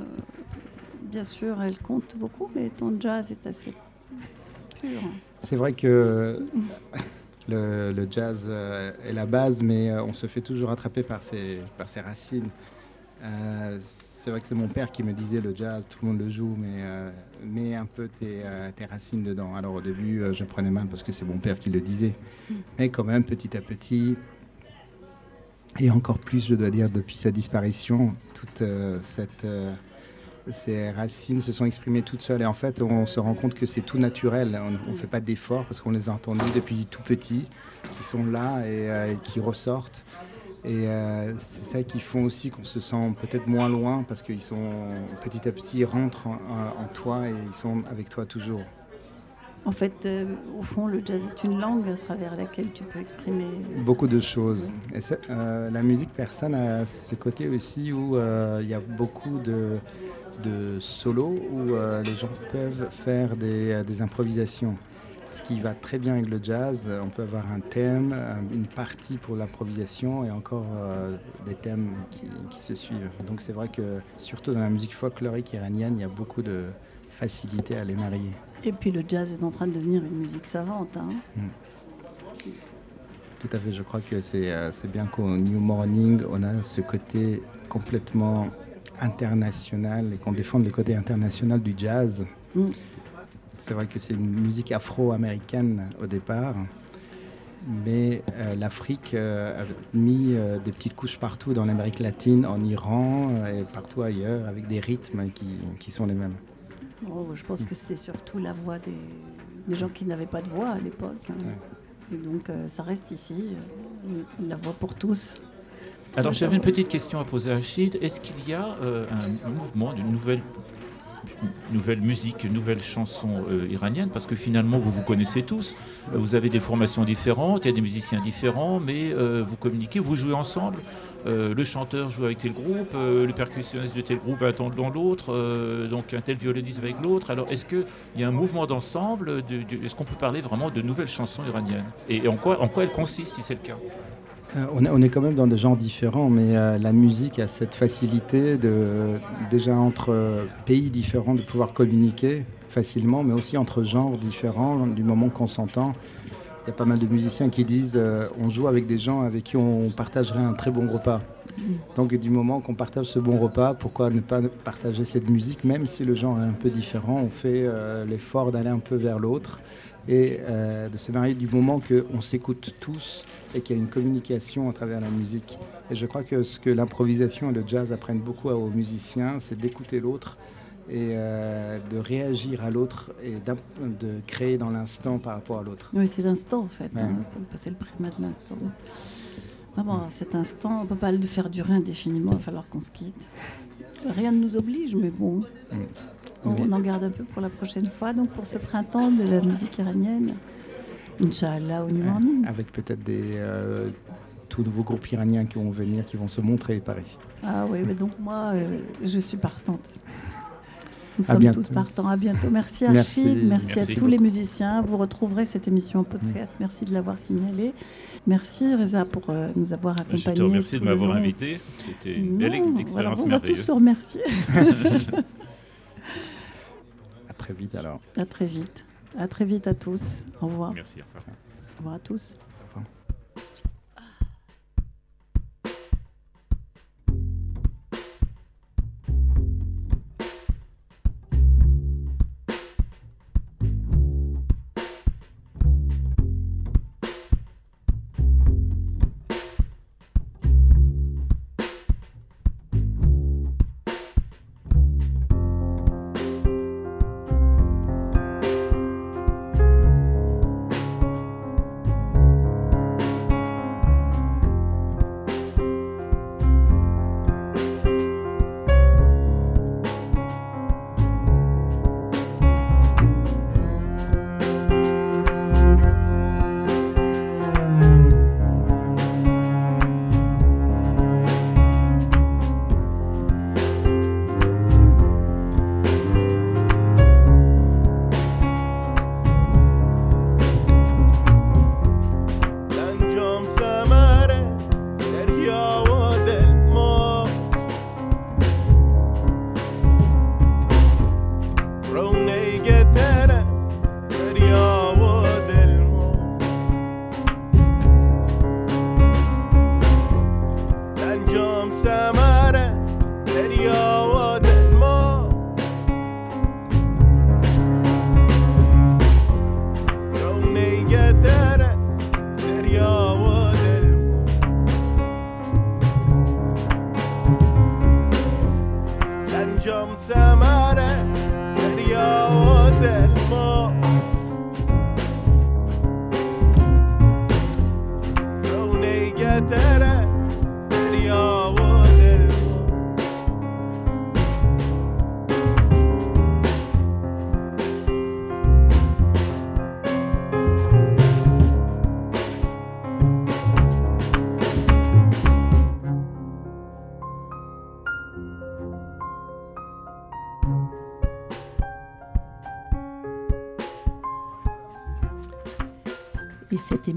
bien sûr, elles comptent beaucoup, mais ton jazz est assez pur. C'est vrai que le, le jazz euh, est la base, mais on se fait toujours attraper par ses, par ses racines. C'est vrai que c'est mon père qui me disait le jazz, tout le monde le joue, mais euh, mets un peu tes, euh, tes racines dedans. Alors au début, euh, je prenais mal parce que c'est mon père qui le disait. Mais quand même, petit à petit, et encore plus, je dois dire, depuis sa disparition, toute cette... ces racines se sont exprimées toutes seules. Et en fait, on se rend compte que c'est tout naturel. On ne fait pas d'efforts parce qu'on les a entendus depuis tout petit, qui sont là et qui ressortent. Et euh, c'est ça qui font aussi qu'on se sent peut-être moins loin parce qu'ils sont petit à petit ils rentrent en, en toi et ils sont avec toi toujours. En fait, euh, au fond, le jazz est une langue à travers laquelle tu peux exprimer. Beaucoup de choses. Et euh, la musique persane a ce côté aussi où euh, il y a beaucoup de, de solos où euh, les gens peuvent faire des, euh, des improvisations. Ce qui va très bien avec le jazz, on peut avoir un thème, un- une partie pour l'improvisation et encore euh, des thèmes qui, qui se suivent. Donc c'est vrai que surtout dans la musique folklorique iranienne, il y a beaucoup de facilité à les marier. Et puis le jazz est en train de devenir une musique savante. hein. Tout à fait, je crois que c'est euh, c'est bien qu'au New Morning, on a ce côté complètement international et qu'on défende le côté international du jazz. Mm. C'est vrai que c'est une musique afro-américaine au départ, mais euh, l'Afrique euh, a mis euh, des petites couches partout dans l'Amérique latine, en Iran et partout ailleurs, avec des rythmes qui, qui sont les mêmes. Oh, je pense que c'était surtout la voix des, des gens qui n'avaient pas de voix à l'époque. hein. Et donc, euh, ça reste ici, euh, la voix pour tous. Alors j'avais une petite question à poser à Rachid. Est-ce qu'il y a euh, un mouvement d'une nouvelle, nouvelle musique, nouvelle chanson euh, iranienne Parce que finalement, vous vous connaissez tous. Euh, Vous avez des formations différentes, il y a des musiciens différents, mais euh, vous communiquez, vous jouez ensemble. Euh, le chanteur joue avec tel groupe, le percussionniste de tel groupe va attendre dans l'autre, donc un tel violoniste avec l'autre. Alors est-ce qu'il y a un mouvement d'ensemble de- de- Est-ce qu'on peut parler vraiment de nouvelles chansons iraniennes? Et en quoi, en quoi elles consistent si c'est le cas? On, est, on est quand même dans des genres différents, mais euh, la musique a cette facilité de, déjà entre euh, pays différents de pouvoir communiquer facilement, mais aussi entre genres différents du moment qu'on s'entend. Il y a pas mal de musiciens qui disent euh, on joue avec des gens avec qui on partagerait un très bon repas. Donc du moment qu'on partage ce bon repas, pourquoi ne pas partager cette musique, même si le genre est un peu différent, on fait euh, l'effort d'aller un peu vers l'autre et euh, de se marier du moment qu'on s'écoute tous et qu'il y a une communication à travers la musique. Et je crois que ce que l'improvisation et le jazz apprennent beaucoup aux musiciens, c'est d'écouter l'autre et euh, de réagir à l'autre et de créer dans l'instant par rapport à l'autre. Oui, c'est l'instant en fait. Ouais. hein. C'est le- primat de l'instant. Vraiment, cet instant, on ne peut pas le faire durer indéfiniment, il va falloir qu'on se quitte. Rien ne nous oblige, mais bon, on, on en garde un peu pour la prochaine fois. Donc pour ce printemps de la musique iranienne, Inch'Allah au New Morning. Avec peut-être des euh, tout nouveaux groupes iraniens qui vont venir, qui vont se montrer par ici. Ah oui, mais donc moi, euh, je suis partante. Nous À sommes bientôt. tous partants. À bientôt. Merci. Archie. Merci, Merci à tous beaucoup. les musiciens. Vous retrouverez cette émission en podcast. Merci de l'avoir signalé. Merci Reza pour euh, nous avoir Je accompagnés. te remercie de m'avoir invité. C'était une belle expérience voilà, on va tous merveilleuse. se remercier. À très vite alors. à très vite. À très vite à tous. Au revoir. Merci. au revoir. Au revoir à tous.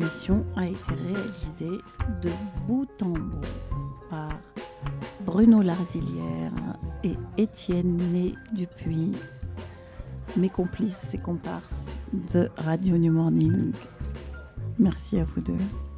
Émission a été réalisée de bout en bout par Bruno Larzilière et Étienne Né Dupuis, mes complices et comparses de Radio New Morning. Merci à vous deux.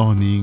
New Morning Radio.